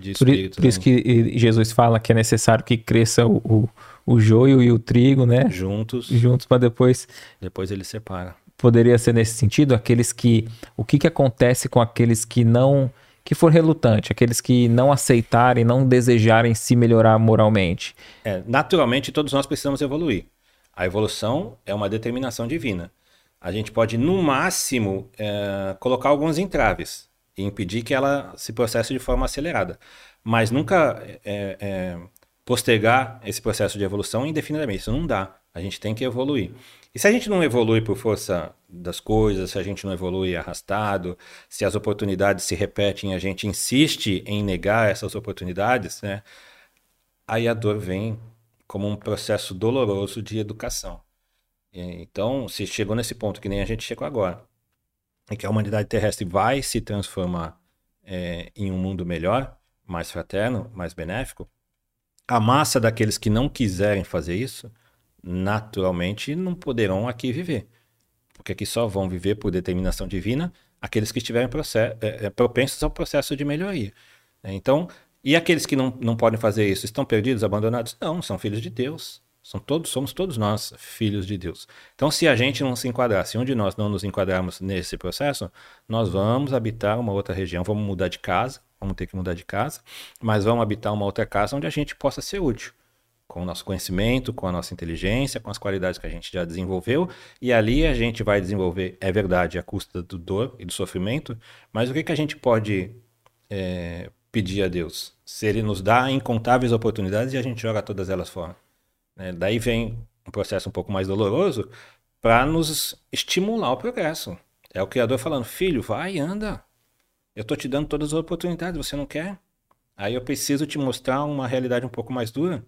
de espíritos. Por, por, isso né? que Jesus fala que é necessário que cresça o, o, o joio e o trigo, né? Juntos. Juntos para depois. Depois ele separa. Poderia ser nesse sentido, aqueles que. O que, que acontece com aqueles que não que for relutante, aqueles que não aceitarem, não desejarem se melhorar moralmente. É, naturalmente, todos nós precisamos evoluir. A evolução é uma determinação divina. A gente pode, no máximo, é, colocar alguns entraves e impedir que ela se processe de forma acelerada. Mas nunca é, é, postergar esse processo de evolução indefinidamente. Isso não dá. A gente tem que evoluir. E se a gente não evolui por força das coisas, se a gente não evolui arrastado, se as oportunidades se repetem e a gente insiste em negar essas oportunidades, né? Aí a dor vem como um processo doloroso de educação. Então, se chegou nesse ponto que nem a gente chegou agora, e que a humanidade terrestre vai se transformar é, em um mundo melhor, mais fraterno, mais benéfico, a massa daqueles que não quiserem fazer isso naturalmente não poderão aqui viver. Porque aqui só vão viver por determinação divina aqueles que estiverem é, é, propensos ao processo de melhoria. Então, e aqueles que não, não podem fazer isso, estão perdidos, abandonados? Não, são filhos de Deus. São todos, somos todos nós filhos de Deus. Então, se a gente não se enquadrar, se um de nós não nos enquadrarmos nesse processo, nós vamos habitar uma outra região, vamos mudar de casa, vamos ter que mudar de casa, mas vamos habitar uma outra casa onde a gente possa ser útil com o nosso conhecimento, com a nossa inteligência, com as qualidades que a gente já desenvolveu, e ali a gente vai desenvolver, é verdade, a custa do dor e do sofrimento, mas o que, que a gente pode é, pedir a Deus? Se Ele nos dá incontáveis oportunidades e a gente joga todas elas fora. Né? Daí vem um processo um pouco mais doloroso para nos estimular o progresso. É o Criador falando, filho, vai, anda. Eu estou te dando todas as oportunidades, você não quer? Aí eu preciso te mostrar uma realidade um pouco mais dura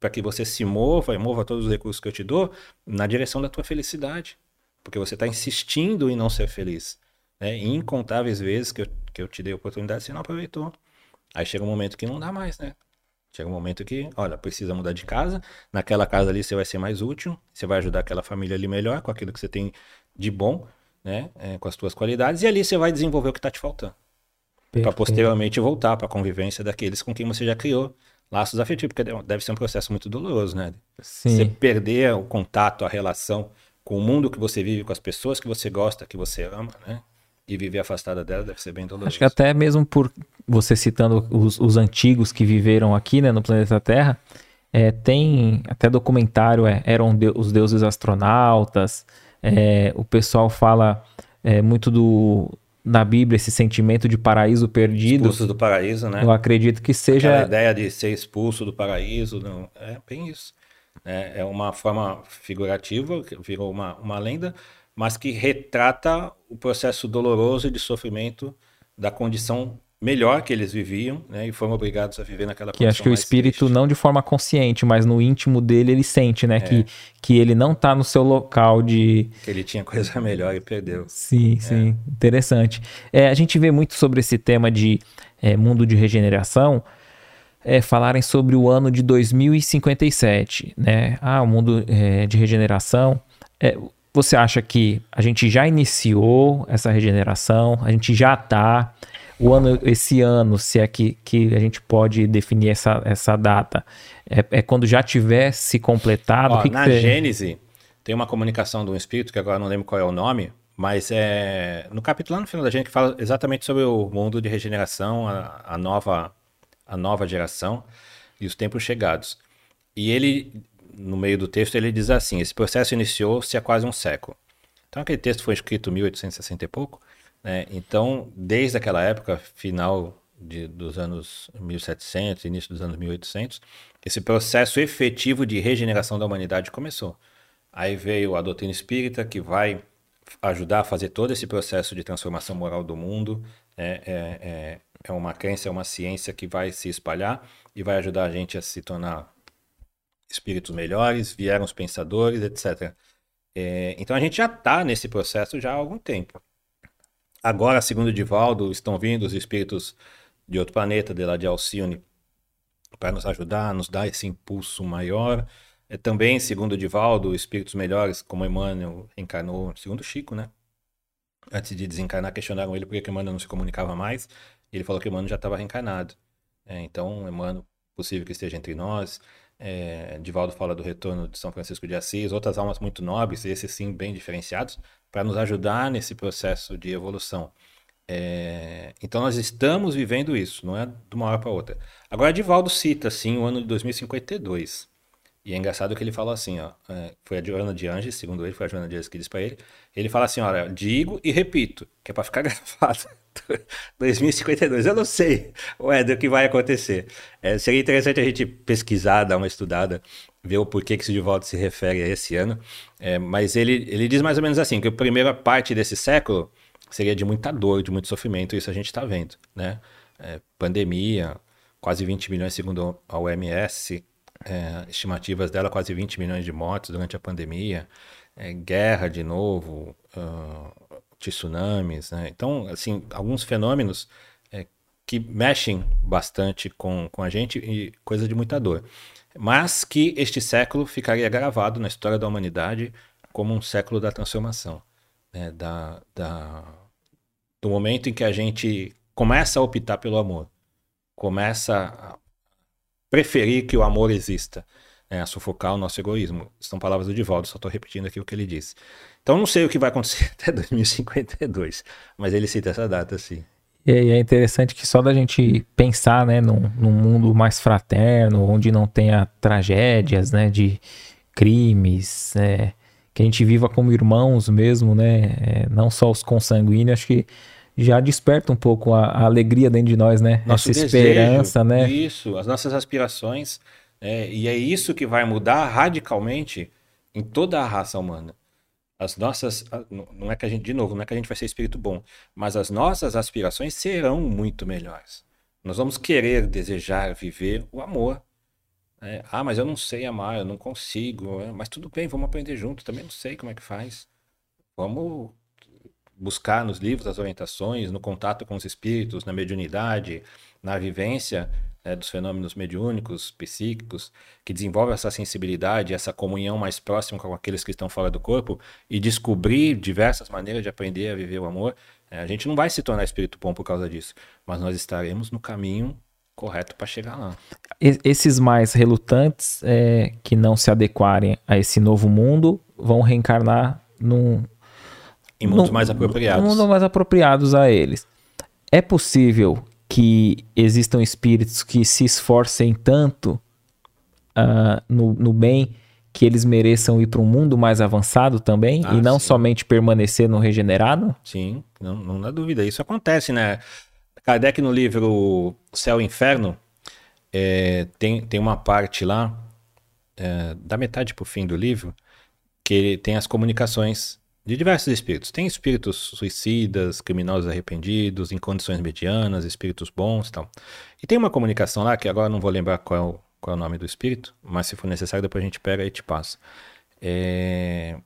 para que você se mova e mova todos os recursos que eu te dou na direção da tua felicidade. Porque você está insistindo em não ser feliz. Né? Incontáveis vezes que eu, que eu te dei a oportunidade, você não aproveitou. Aí chega um momento que não dá mais, né? Chega um momento que, olha, precisa mudar de casa. Naquela casa ali você vai ser mais útil, você vai ajudar aquela família ali melhor, com aquilo que você tem de bom, né? É, com as tuas qualidades, e ali você vai desenvolver o que está te faltando. Para posteriormente voltar para a convivência daqueles com quem você já criou laços afetivos, porque deve ser um processo muito doloroso, né? Sim. Você perder o contato, a relação com o mundo que você vive, com as pessoas que você gosta, que você ama, né? E viver afastada dela deve ser bem doloroso. Acho que até mesmo por você citando os, os antigos que viveram aqui, né, no planeta Terra, é, tem até documentário, é, eram de, os deuses astronautas, é, o pessoal fala é, muito do, na Bíblia esse sentimento de paraíso perdido. Expulso do paraíso, né? Eu acredito que seja. a ideia de ser expulso do paraíso, não, é bem isso. É, é uma forma figurativa, virou uma, uma lenda, mas que retrata o processo doloroso de sofrimento da condição melhor que eles viviam, né, e foram obrigados a viver naquela que acho que o espírito triste. não de forma consciente, mas no íntimo dele ele sente, né, é. que, que ele não está no seu local de que ele tinha coisa melhor e perdeu. Sim, é. sim, interessante. É, a gente vê muito sobre esse tema de é, mundo de regeneração é, falarem sobre o ano de 2057, né? Ah, o mundo é, de regeneração. Você acha que a gente já iniciou essa regeneração? A gente já está o ano, esse ano, se é que, que a gente pode definir essa, essa data, é, é quando já tiver se completado? Ó, que na que Gênese, tem uma comunicação de um espírito, que agora não lembro qual é o nome, mas é no capítulo lá no final da gente que fala exatamente sobre o mundo de regeneração, a, a nova, a nova geração e os tempos chegados. E ele, no meio do texto, ele diz assim: esse processo iniciou-se há quase um século. Então, aquele texto foi escrito em 1860 e pouco. Né? Então, desde aquela época, final de, dos anos 1700, início dos anos 1800, esse processo efetivo de regeneração da humanidade começou. Aí veio a doutrina espírita, que vai ajudar a fazer todo esse processo de transformação moral do mundo. É, é, é, é uma crença, é uma ciência que vai se espalhar e vai ajudar a gente a se tornar espíritos melhores, vieram os pensadores, etc. É, então a gente já está nesse processo já há algum tempo. Agora, segundo Divaldo, estão vindo os espíritos de outro planeta, de lá de Alcione, para nos ajudar, nos dar esse impulso maior. É, também, segundo Divaldo, espíritos melhores, como Emmanuel encarnou, segundo Chico, né? Antes de desencarnar, questionaram ele por que Emmanuel não se comunicava mais. Ele falou que Emmanuel já estava reencarnado. É, então, Emmanuel, possível que esteja entre nós. É, Divaldo fala do retorno de São Francisco de Assis, outras almas muito nobres, esses sim bem diferenciados, para nos ajudar nesse processo de evolução. É, então nós estamos vivendo isso, não é de uma hora para outra. Agora Divaldo cita assim o ano de 2052. E é engraçado que ele fala assim, ó, é, foi a Joana de Anjos, segundo ele, foi a Joana de Anjos que disse para ele. Ele fala assim, olha, digo e repito, que é para ficar gravado. 2052, eu não sei, Éder, o que vai acontecer. É, seria interessante a gente pesquisar, dar uma estudada, ver o porquê que esse Divaldo se refere a esse ano. É, mas ele, ele diz mais ou menos assim, que a primeira parte desse século seria de muita dor, de muito sofrimento, isso a gente está vendo, né? É, pandemia, quase 20 milhões segundo a OMS, é, estimativas dela, quase 20 milhões de mortes durante a pandemia, é, guerra de novo, uh, tsunamis, né? Então, assim, alguns fenômenos é, que mexem bastante com, com a gente e coisa de muita dor. Mas que este século ficaria gravado na história da humanidade como um século da transformação, né? da, da, do momento em que a gente começa a optar pelo amor, começa preferir que o amor exista, né, a sufocar o nosso egoísmo. São palavras do Divaldo, só estou repetindo aqui o que ele disse. Então não sei o que vai acontecer até 2052, mas ele cita essa data, sim. E é interessante que só da gente pensar, né, num, num mundo mais fraterno, onde não tenha tragédias, né, de crimes, é, que a gente viva como irmãos mesmo, né, é, não só os consanguíneos, acho que já desperta um pouco a, a alegria dentro de nós, né? Nosso Essa desejo, esperança, né? Isso, as nossas aspirações. É, e é isso que vai mudar radicalmente em toda a raça humana. As nossas. Não é que a gente, de novo, não é que a gente vai ser espírito bom, mas as nossas aspirações serão muito melhores. Nós vamos querer, desejar, viver o amor. É, ah, mas eu não sei amar, eu não consigo. É, mas tudo bem, vamos aprender junto. Também não sei como é que faz. Vamos buscar nos livros as orientações, no contato com os espíritos, na mediunidade, na vivência né, dos fenômenos mediúnicos, psíquicos, que desenvolve essa sensibilidade, essa comunhão mais próxima com aqueles que estão fora do corpo e descobrir diversas maneiras de aprender a viver o amor. É, a gente não vai se tornar espírito bom por causa disso, mas nós estaremos no caminho correto para chegar lá. Esses mais relutantes é, que não se adequarem a esse novo mundo vão reencarnar num, em mundos mais apropriados. Mundos mais apropriados a eles. É possível que existam espíritos que se esforcem tanto uh, no, no bem que eles mereçam ir para um mundo mais avançado também ah, e não sim. somente permanecer no regenerado? Sim, não, não dá dúvida. Isso acontece, né? Kardec no livro Céu e Inferno é, tem, tem uma parte lá, é, da metade para o fim do livro, que tem as comunicações de diversos espíritos. Tem espíritos suicidas, criminosos arrependidos, em condições medianas, espíritos bons e tal. E tem uma comunicação lá, que agora não vou lembrar qual, qual é o nome do espírito, mas se for necessário depois a gente pega e te passa. É...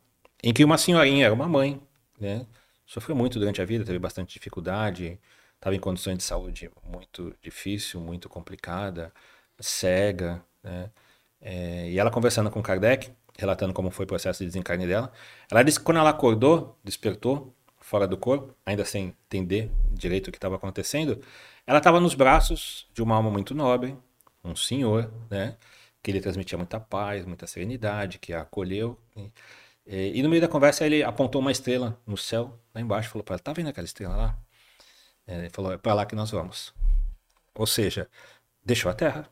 Em que uma senhorinha, era uma mãe, né? Sofreu muito durante a vida, teve bastante dificuldade, estava em condições de saúde muito difícil, muito complicada. cega, né? É, e ela conversando com Kardec, relatando como foi o processo de desencarne dela, ela disse que quando ela acordou, despertou, fora do corpo, ainda sem entender direito o que estava acontecendo, ela estava nos braços de uma alma muito nobre, um senhor, né? Que lhe transmitia muita paz, muita serenidade, que a acolheu. E, e no meio da conversa ele apontou uma estrela no céu, lá embaixo, falou para ela: Tá vendo aquela estrela lá? Ele falou: É para lá que nós vamos. Ou seja, deixou a Terra.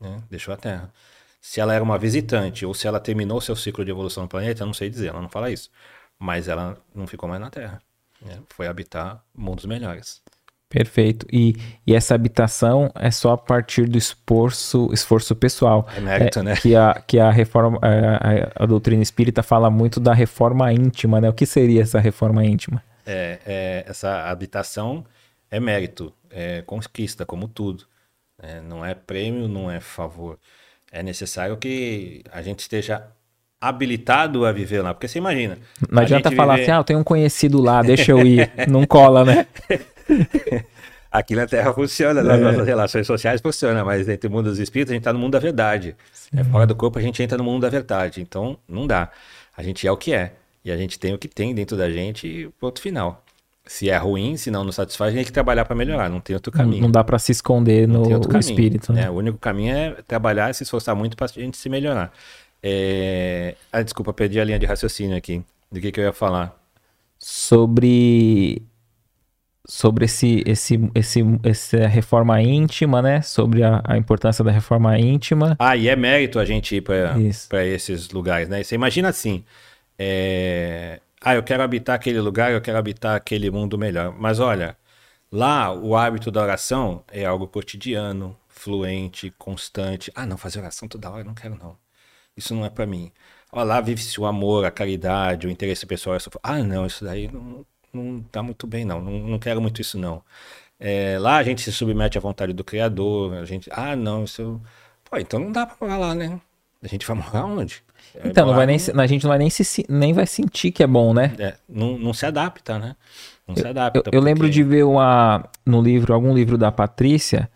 Né? Deixou a Terra. Se ela era uma visitante ou se ela terminou seu ciclo de evolução no planeta, eu não sei dizer, ela não fala isso. Mas ela não ficou mais na Terra. Né? Foi habitar mundos melhores. Perfeito. E, e essa habitação é só a partir do esforço, esforço pessoal. É mérito, é, né? Que a, que a reforma, a, a, a, doutrina espírita fala muito da reforma íntima, né? O que seria essa reforma íntima? É, é essa habitação é mérito, é conquista, como tudo. É, não é prêmio, não é favor. É necessário que a gente esteja habilitado a viver lá. Porque você imagina. Não adianta falar viver... assim, ah, eu tenho um conhecido lá, deixa eu ir. não cola, né? Aqui na Terra funciona, nas é. nossas relações sociais funciona, mas entre o mundo dos espíritos a gente está no mundo da verdade. É, fora do corpo a gente entra no mundo da verdade. Então não dá. A gente é o que é. E a gente tem o que tem dentro da gente e ponto final. Se é ruim, se não nos satisfaz, a gente tem que trabalhar para melhorar, não tem outro caminho. Não dá para se esconder não no espírito. Né? É, o único caminho é trabalhar e se esforçar muito para a gente se melhorar. É... Ah, desculpa, perdi a linha de raciocínio aqui. Do que, que eu ia falar? Sobre sobre esse, esse, esse, essa reforma íntima, né? Sobre a, a, importância da reforma íntima. Ah, e é mérito a gente ir para esses lugares, né? Você imagina assim, é... ah, eu quero habitar aquele lugar, eu quero habitar aquele mundo melhor. Mas olha, lá o hábito da oração é algo cotidiano, fluente, constante. Ah, não, fazer oração toda hora, não quero não. Isso não é para mim. Olha lá vive-se o amor, a caridade, o interesse pessoal. Ah, não, isso daí não, não tá muito bem, não. Não, não quero muito isso, não. É, lá a gente se submete à vontade do Criador. A gente, ah, não, isso. Pô, então não dá pra morar lá, né? A gente vai morar onde? É então, não vai nem, a gente não vai nem, se, nem vai sentir que é bom, né? É, não, não se adapta, né? Não eu, se adapta. Eu, eu lembro de ver uma, no livro, algum livro da Patrícia,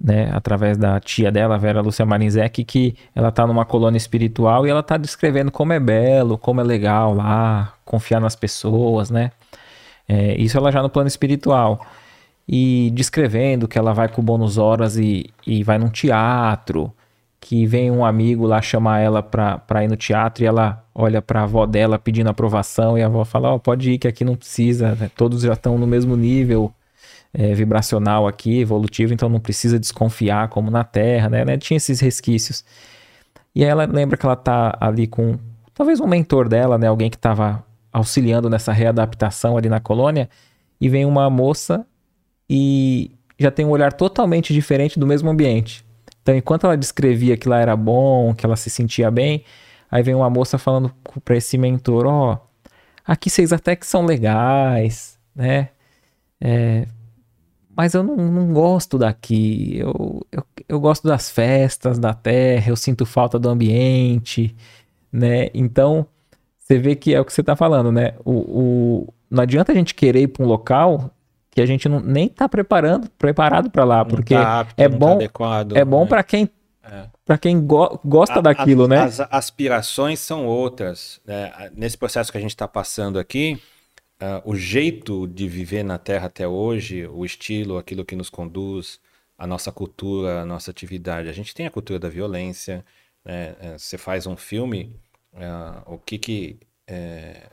né, através da tia dela, Vera Lúcia Marinzec, que ela tá numa colônia espiritual e ela tá descrevendo como é belo, como é legal lá, confiar nas pessoas, né? É, isso ela já no plano espiritual. E descrevendo que ela vai com bônus horas e, e vai num teatro, que vem um amigo lá chamar ela pra, pra ir no teatro e ela olha pra avó dela pedindo aprovação e a avó fala, ó, oh, pode ir que aqui não precisa, né? todos já estão no mesmo nível é, vibracional aqui, evolutivo, então não precisa desconfiar como na Terra, né? né? Tinha esses resquícios. E ela lembra que ela tá ali com talvez um mentor dela, né? Alguém que estava auxiliando nessa readaptação ali na colônia, e vem uma moça e já tem um olhar totalmente diferente do mesmo ambiente. Então, enquanto ela descrevia que lá era bom, que ela se sentia bem, aí vem uma moça falando para esse mentor: Ó, oh, aqui vocês até que são legais, né? É, mas eu não, não gosto daqui. Eu, eu, eu gosto das festas, da terra, eu sinto falta do ambiente, né? Então, você vê que é o que você está falando, né? O, o, não adianta a gente querer ir para um local que a gente não, nem está preparando, preparado para lá, porque tá apto, é, bom, tá adequado, é bom, né? para quem é. para quem go gosta a, daquilo, as, né? As aspirações são outras. Né? Nesse processo que a gente está passando aqui, uh, o jeito de viver na Terra até hoje, o estilo, aquilo que nos conduz, a nossa cultura, a nossa atividade. A gente tem a cultura da violência. Né? É, você faz um filme uh, o que que é,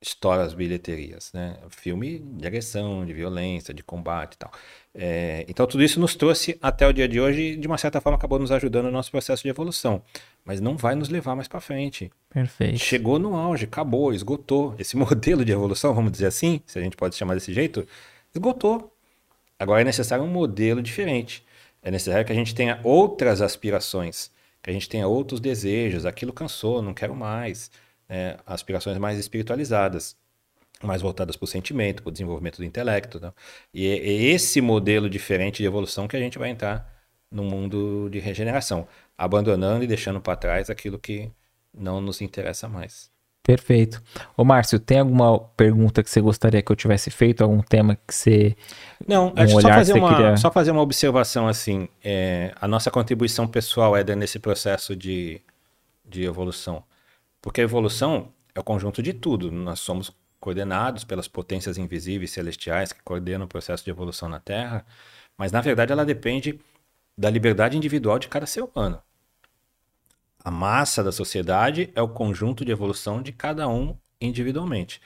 estoura as bilheterias, né? Filme de agressão, de violência, de combate e tal. É, então tudo isso nos trouxe até o dia de hoje e de uma certa forma acabou nos ajudando no nosso processo de evolução, mas não vai nos levar mais para frente. Perfeito. Chegou no auge, acabou, esgotou esse modelo de evolução, vamos dizer assim, se a gente pode chamar desse jeito, esgotou. Agora é necessário um modelo diferente. É necessário que a gente tenha outras aspirações que a gente tenha outros desejos, aquilo cansou, não quero mais. Né? Aspirações mais espiritualizadas, mais voltadas para o sentimento, para o desenvolvimento do intelecto. Né? E é, é esse modelo diferente de evolução que a gente vai entrar no mundo de regeneração, abandonando e deixando para trás aquilo que não nos interessa mais. Perfeito. Ô, Márcio, tem alguma pergunta que você gostaria que eu tivesse feito? Algum tema que você. Não, um só, fazer uma, queria... só fazer uma observação assim. É, a nossa contribuição pessoal é nesse processo de, de evolução. Porque a evolução é o conjunto de tudo. Nós somos coordenados pelas potências invisíveis celestiais que coordenam o processo de evolução na Terra, mas na verdade ela depende da liberdade individual de cada ser humano. A massa da sociedade é o conjunto de evolução de cada um individualmente.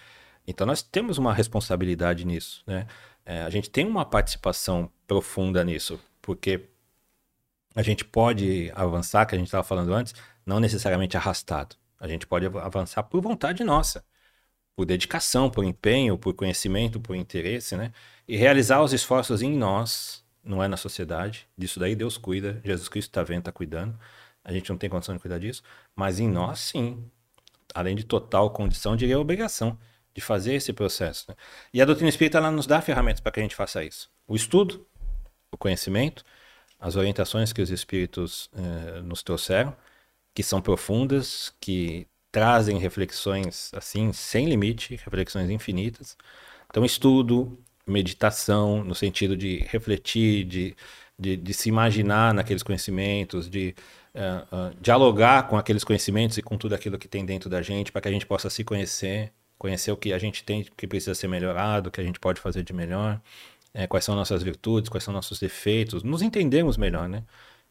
Então nós temos uma responsabilidade nisso, né? É, a gente tem uma participação profunda nisso, porque a gente pode avançar, que a gente estava falando antes, não necessariamente arrastado. A gente pode avançar por vontade nossa, por dedicação, por empenho, por conhecimento, por interesse, né? E realizar os esforços em nós, não é na sociedade. Disso daí Deus cuida, Jesus Cristo está vendo, está cuidando. A gente não tem condição de cuidar disso, mas em nós sim. Além de total condição, diria obrigação de fazer esse processo. Né? E a doutrina espírita ela nos dá ferramentas para que a gente faça isso. O estudo, o conhecimento, as orientações que os espíritos eh, nos trouxeram, que são profundas, que trazem reflexões assim sem limite, reflexões infinitas. Então, estudo, meditação, no sentido de refletir, de, de, de se imaginar naqueles conhecimentos, de uh, uh, dialogar com aqueles conhecimentos e com tudo aquilo que tem dentro da gente, para que a gente possa se conhecer, conhecer o que a gente tem, que precisa ser melhorado, o que a gente pode fazer de melhor, é, quais são nossas virtudes, quais são nossos defeitos, nos entendemos melhor, né?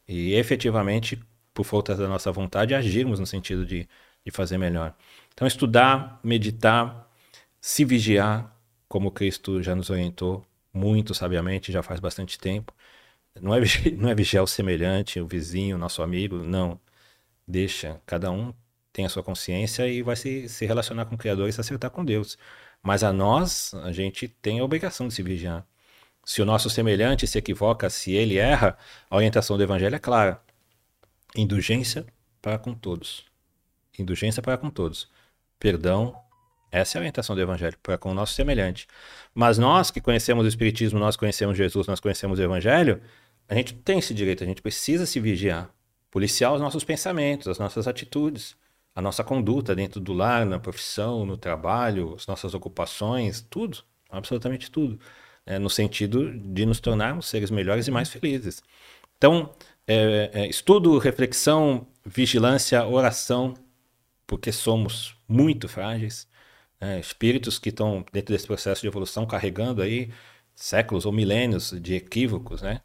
E efetivamente, por falta da nossa vontade, agirmos no sentido de, de fazer melhor. Então, estudar, meditar, se vigiar, como Cristo já nos orientou muito sabiamente, já faz bastante tempo, não é, não é vigiar o semelhante, o vizinho, o nosso amigo, não. Deixa, cada um tem a sua consciência e vai se, se relacionar com o Criador e se acertar com Deus. Mas a nós, a gente tem a obrigação de se vigiar. Se o nosso semelhante se equivoca, se ele erra, a orientação do Evangelho é clara: indulgência para com todos. Indulgência para com todos. Perdão, essa é a orientação do Evangelho, para com o nosso semelhante. Mas nós que conhecemos o Espiritismo, nós conhecemos Jesus, nós conhecemos o Evangelho, a gente tem esse direito, a gente precisa se vigiar, policiar os nossos pensamentos, as nossas atitudes, a nossa conduta dentro do lar, na profissão, no trabalho, as nossas ocupações, tudo, absolutamente tudo, é, no sentido de nos tornarmos seres melhores e mais felizes. Então, é, é, estudo, reflexão, vigilância, oração, porque somos muito frágeis, é, espíritos que estão dentro desse processo de evolução carregando aí séculos ou milênios de equívocos, né?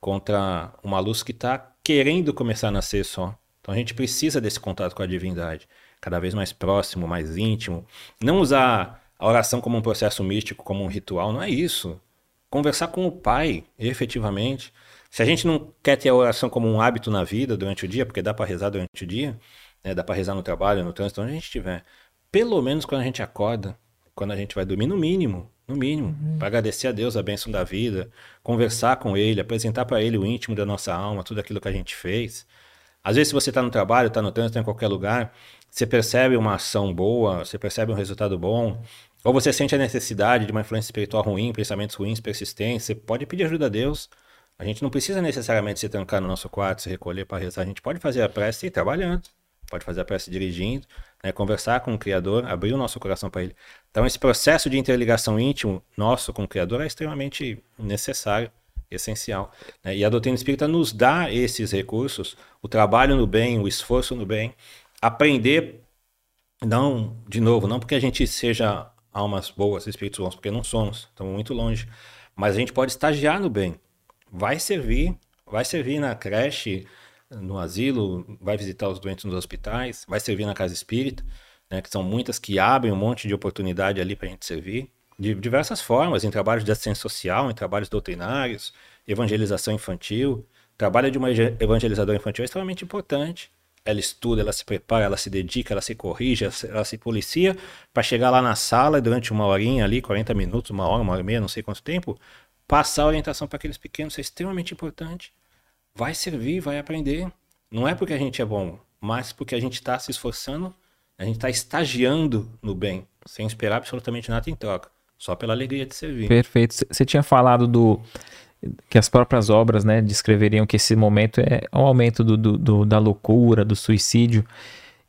contra uma luz que está querendo começar a nascer só. Então a gente precisa desse contato com a divindade, cada vez mais próximo, mais íntimo. Não usar a oração como um processo místico, como um ritual, não é isso. Conversar com o Pai, efetivamente. Se a gente não quer ter a oração como um hábito na vida durante o dia, porque dá para rezar durante o dia, né, dá para rezar no trabalho, no trânsito, onde a gente estiver. Pelo menos quando a gente acorda, quando a gente vai dormir, no mínimo, no mínimo, uhum. para agradecer a Deus a bênção da vida, conversar com Ele, apresentar para Ele o íntimo da nossa alma, tudo aquilo que a gente fez. Às vezes, se você está no trabalho, está no trânsito, está em qualquer lugar, você percebe uma ação boa, você percebe um resultado bom, ou você sente a necessidade de uma influência espiritual ruim, pensamentos ruins, persistentes, você pode pedir ajuda a Deus. A gente não precisa necessariamente se trancar no nosso quarto, se recolher para rezar. A gente pode fazer a prece trabalhando, pode fazer a prece dirigindo, né, conversar com o Criador, abrir o nosso coração para Ele. Então, esse processo de interligação íntimo nosso com o Criador é extremamente necessário, essencial. Né? E a doutrina espírita nos dá esses recursos, o trabalho no bem, o esforço no bem, aprender, não, de novo, não porque a gente seja almas boas, espíritos bons, porque não somos, estamos muito longe, mas a gente pode estagiar no bem. Vai servir, vai servir na creche, no asilo, vai visitar os doentes nos hospitais, vai servir na casa espírita, né, que são muitas que abrem um monte de oportunidade ali para a gente servir, de diversas formas, em trabalhos de assistência social, em trabalhos doutrinários, evangelização infantil. O trabalho de uma evangelizadora infantil é extremamente importante. Ela estuda, ela se prepara, ela se dedica, ela se corrige, ela se policia para chegar lá na sala durante uma horinha ali, 40 minutos, uma hora, uma hora e meia, não sei quanto tempo, passar orientação para aqueles pequenos. É extremamente importante vai servir, vai aprender. Não é porque a gente é bom, mas porque a gente está se esforçando, a gente está estagiando no bem, sem esperar absolutamente nada em troca, só pela alegria de servir. Perfeito. Você tinha falado do que as próprias obras, né, descreveriam que esse momento é um aumento do, do, do, da loucura, do suicídio.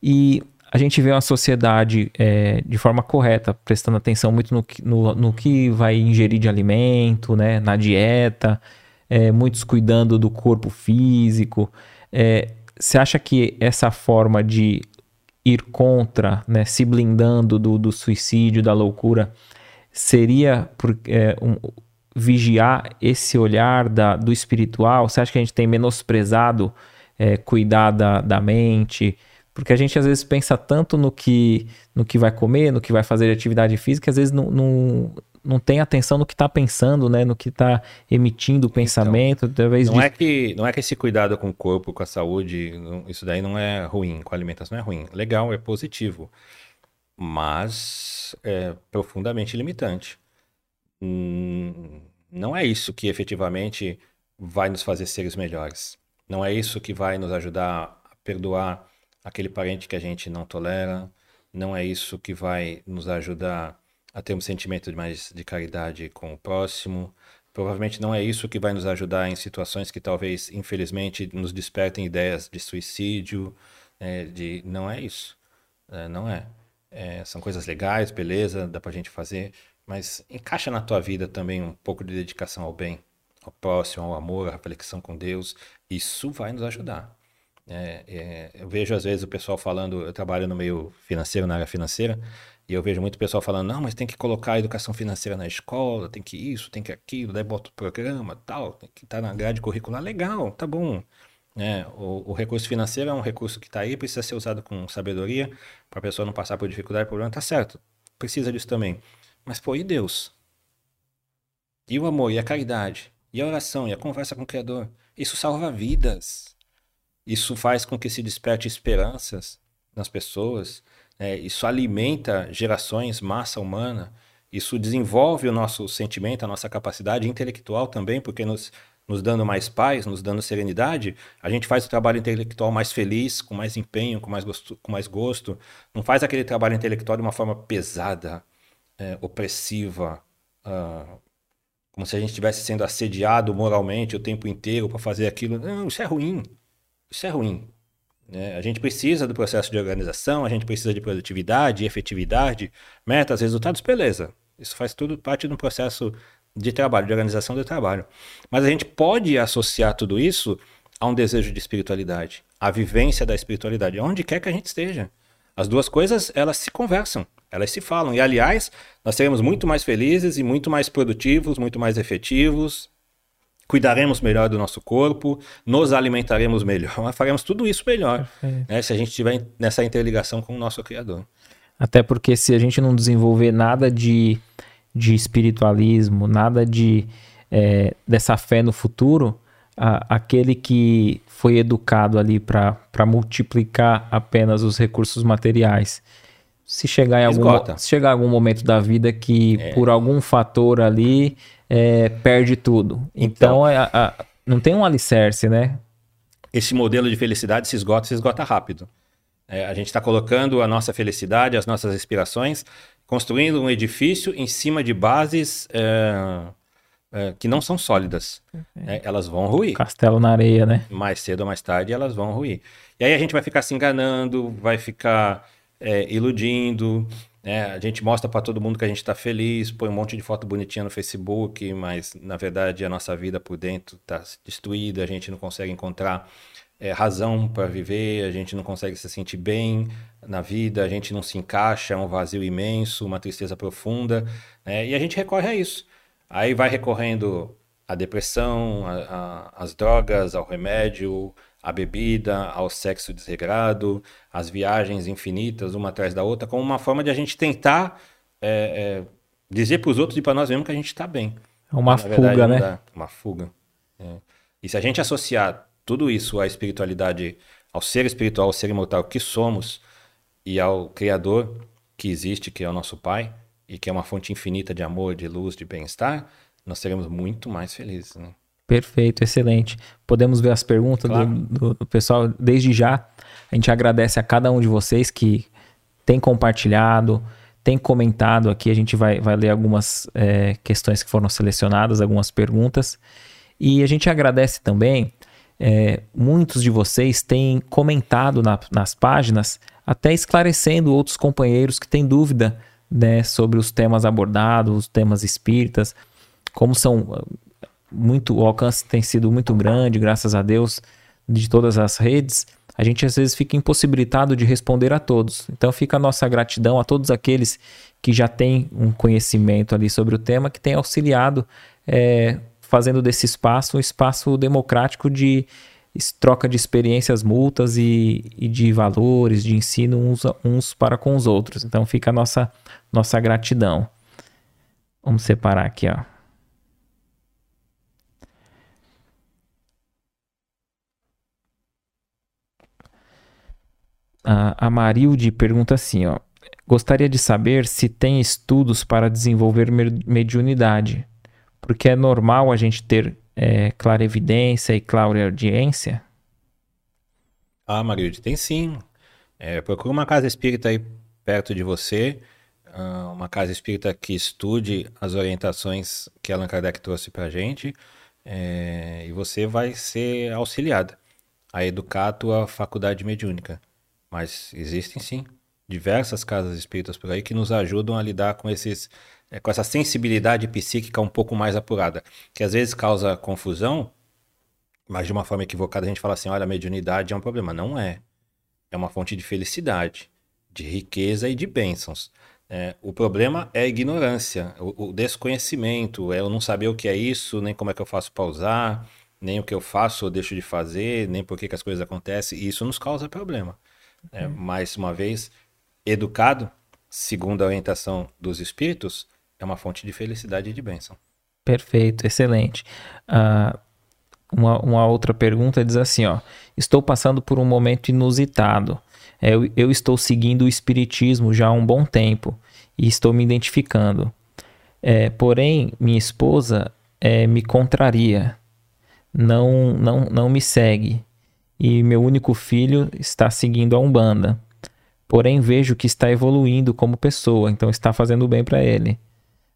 E a gente vê uma sociedade é, de forma correta, prestando atenção muito no que, no, no que vai ingerir de alimento, né, na dieta, é, muitos cuidando do corpo físico. É, você acha que essa forma de ir contra, né, se blindando do, do suicídio, da loucura, seria por, é, um, vigiar esse olhar da, do espiritual? Você acha que a gente tem menosprezado é, cuidar da, da mente? Porque a gente às vezes pensa tanto no que, no que vai comer, no que vai fazer de atividade física, às vezes não, não, não tem atenção no que está pensando, né? No que está emitindo o então, pensamento. Então, talvez não, é que, não é que esse cuidado com o corpo, com a saúde, isso daí não é ruim, com a alimentação não é ruim. Legal, é positivo. Mas é profundamente limitante. Hum, não é isso que efetivamente vai nos fazer seres melhores. Não é isso que vai nos ajudar a perdoar aquele parente que a gente não tolera, não é isso que vai nos ajudar a ter um sentimento de mais de caridade com o próximo. Provavelmente não é isso que vai nos ajudar em situações que talvez, infelizmente, nos despertem ideias de suicídio, é, de não é isso, é, não é. é. São coisas legais, beleza, dá pra gente fazer, mas encaixa na tua vida também um pouco de dedicação ao bem, ao próximo, ao amor, à reflexão com Deus. Isso vai nos ajudar. É, é, eu vejo às vezes o pessoal falando, eu trabalho no meio financeiro, na área financeira, e eu vejo muito pessoal falando, não, mas tem que colocar a educação financeira na escola, tem que isso, tem que aquilo, daí bota o programa, tal, tem que estar tá na grade curricular, legal, tá bom. É, o, o, recurso financeiro é um recurso que está aí, precisa ser usado com sabedoria, para a pessoa não passar por dificuldade, problema, tá certo, precisa disso também. Mas, pô, e Deus? E o amor, e a caridade, e a oração, e a conversa com o Criador? Isso salva vidas. Isso faz com que se desperte esperanças nas pessoas, né? isso alimenta gerações, massa humana, isso desenvolve o nosso sentimento, a nossa capacidade intelectual também, porque nos, nos dando mais paz, nos dando serenidade, a gente faz o trabalho intelectual mais feliz, com mais empenho, com mais gosto, com mais gosto. não faz aquele trabalho intelectual de uma forma pesada, é, opressiva, uh, como se a gente estivesse sendo assediado moralmente o tempo inteiro para fazer aquilo. Não, isso é ruim. Isso é ruim. Né? A gente precisa do processo de organização, a gente precisa de produtividade, efetividade, metas, resultados, beleza. Isso faz tudo parte do processo de trabalho, de organização do trabalho. Mas a gente pode associar tudo isso a um desejo de espiritualidade, a vivência da espiritualidade, onde quer que a gente esteja. As duas coisas, elas se conversam, elas se falam. E, aliás, nós seremos muito mais felizes e muito mais produtivos, muito mais efetivos, cuidaremos melhor do nosso corpo, nos alimentaremos melhor, faremos tudo isso melhor, né, se a gente estiver nessa interligação com o nosso Criador. Até porque se a gente não desenvolver nada de, de espiritualismo, nada de é, dessa fé no futuro, a, aquele que foi educado ali para multiplicar apenas os recursos materiais, se chegar em algum, se chegar algum momento da vida que é. por algum fator ali é, perde tudo. Então, então é, a, a, não tem um alicerce, né? Esse modelo de felicidade se esgota, se esgota rápido. É, a gente está colocando a nossa felicidade, as nossas inspirações, construindo um edifício em cima de bases é, é, que não são sólidas. É, elas vão ruir. Castelo na areia, né? Mais cedo ou mais tarde elas vão ruir. E aí a gente vai ficar se enganando, vai ficar é, iludindo, né? A gente mostra para todo mundo que a gente está feliz, põe um monte de foto bonitinha no Facebook, mas na verdade a nossa vida por dentro está destruída, a gente não consegue encontrar é, razão para viver, a gente não consegue se sentir bem na vida, a gente não se encaixa, é um vazio imenso, uma tristeza profunda, né? e a gente recorre a isso. Aí vai recorrendo à depressão, às drogas, ao remédio, a bebida, ao sexo desregrado, as viagens infinitas, uma atrás da outra, como uma forma de a gente tentar é, é, dizer para os outros e para nós mesmos que a gente está bem. É uma fuga, verdade, né? Dá. Uma fuga. É. E se a gente associar tudo isso à espiritualidade, ao ser espiritual, ao ser imortal que somos e ao Criador que existe, que é o nosso Pai, e que é uma fonte infinita de amor, de luz, de bem-estar, nós seremos muito mais felizes. Né? Perfeito, excelente. Podemos ver as perguntas claro. do, do, pessoal desde já. A gente agradece a cada um de vocês que tem compartilhado, tem comentado aqui. A gente vai, vai ler algumas é, questões que foram selecionadas, algumas perguntas. E a gente agradece também é, muitos de vocês têm comentado na, nas páginas, até esclarecendo outros companheiros que têm dúvida né, sobre os temas abordados, os temas espíritas, como são muito, o alcance tem sido muito grande, graças a Deus, de todas as redes, a gente às vezes fica impossibilitado de responder a todos. Então fica a nossa gratidão a todos aqueles que já têm um conhecimento ali sobre o tema, que têm auxiliado, é, fazendo desse espaço um espaço democrático de troca de experiências multas e, e de valores, de ensino uns, uns para com os outros. Então fica a nossa, nossa gratidão. Vamos separar aqui, ó. A Marilde pergunta assim, ó. Gostaria de saber se tem estudos para desenvolver mediunidade, porque é normal a gente ter é, clarevidência e clareaudiência? Ah, Marilde, tem sim. É, procura uma casa espírita aí perto de você, ah, uma casa espírita que estude as orientações que Allan Kardec trouxe para a gente, é, e você vai ser auxiliada a educar a tua faculdade mediúnica. Mas existem sim diversas casas espíritas por aí que nos ajudam a lidar com esses é, com essa sensibilidade psíquica um pouco mais apurada, que às vezes causa confusão, mas de uma forma equivocada a gente fala assim, olha, a mediunidade é um problema. Não é. É uma fonte de felicidade, de riqueza e de bênçãos. É, o problema é a ignorância, o, o, desconhecimento, é eu não saber o que é isso, nem como é que eu faço para usar, nem o que eu faço ou deixo de fazer, nem por que, que as coisas acontecem, e isso nos causa problema. É, mais uma vez, educado, segundo a orientação dos espíritos, é uma fonte de felicidade e de bênção. Perfeito, excelente. Uh, uma, uma, outra pergunta diz assim: ó, estou passando por um momento inusitado. É, eu, eu, estou seguindo o Espiritismo já há um bom tempo e estou me identificando. É, porém, minha esposa é, me contraria, não, não, não me segue e meu único filho está seguindo a Umbanda. Porém, vejo que está evoluindo como pessoa, então está fazendo bem para ele.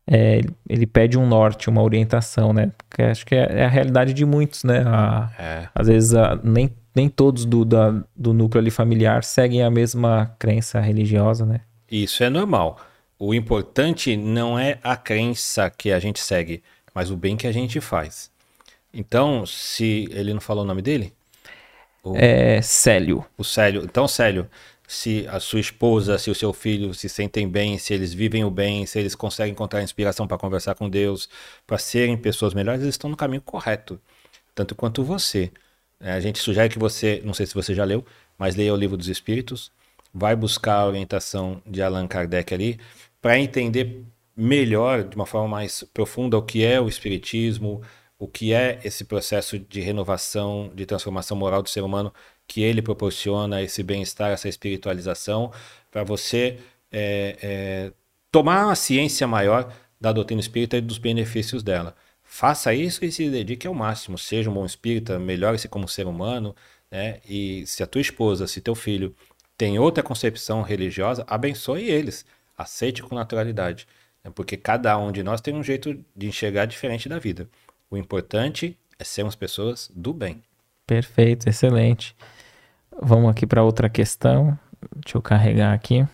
É, ele pede um norte, uma orientação, né? Porque acho que é, é, a realidade de muitos, né? A, é. Às vezes a, nem, nem todos do, da, do núcleo ali familiar seguem a mesma crença religiosa, né? Isso é normal. O importante não é a crença que a gente segue, mas o bem que a gente faz. Então, se ele não falou o nome dele? O, é Célio. O Célio. Então, Célio, se a sua esposa, se o seu filho se sentem bem, se eles vivem o bem, se eles conseguem encontrar inspiração para conversar com Deus, para serem pessoas melhores, eles estão no caminho correto. Tanto quanto você. É, a gente sugere que você, não sei se você já leu, mas leia o livro dos Espíritos, vai buscar a orientação de Allan Kardec ali, para entender melhor, de uma forma mais profunda, o que é o Espiritismo, o que é esse processo de renovação, de transformação moral do ser humano que ele proporciona, esse bem-estar, essa espiritualização, para você é, é, tomar uma ciência maior da doutrina espírita e dos benefícios dela. Faça isso e se dedique ao máximo. Seja um bom espírita, melhore-se como ser humano. Né? E se a tua esposa, se teu filho tem outra concepção religiosa, abençoe eles. Aceite com naturalidade. Né? Porque cada um de nós tem um jeito de enxergar diferente da vida. O importante é sermos pessoas do bem. Perfeito, excelente. Vamos aqui para outra questão. Deixa eu carregar aqui.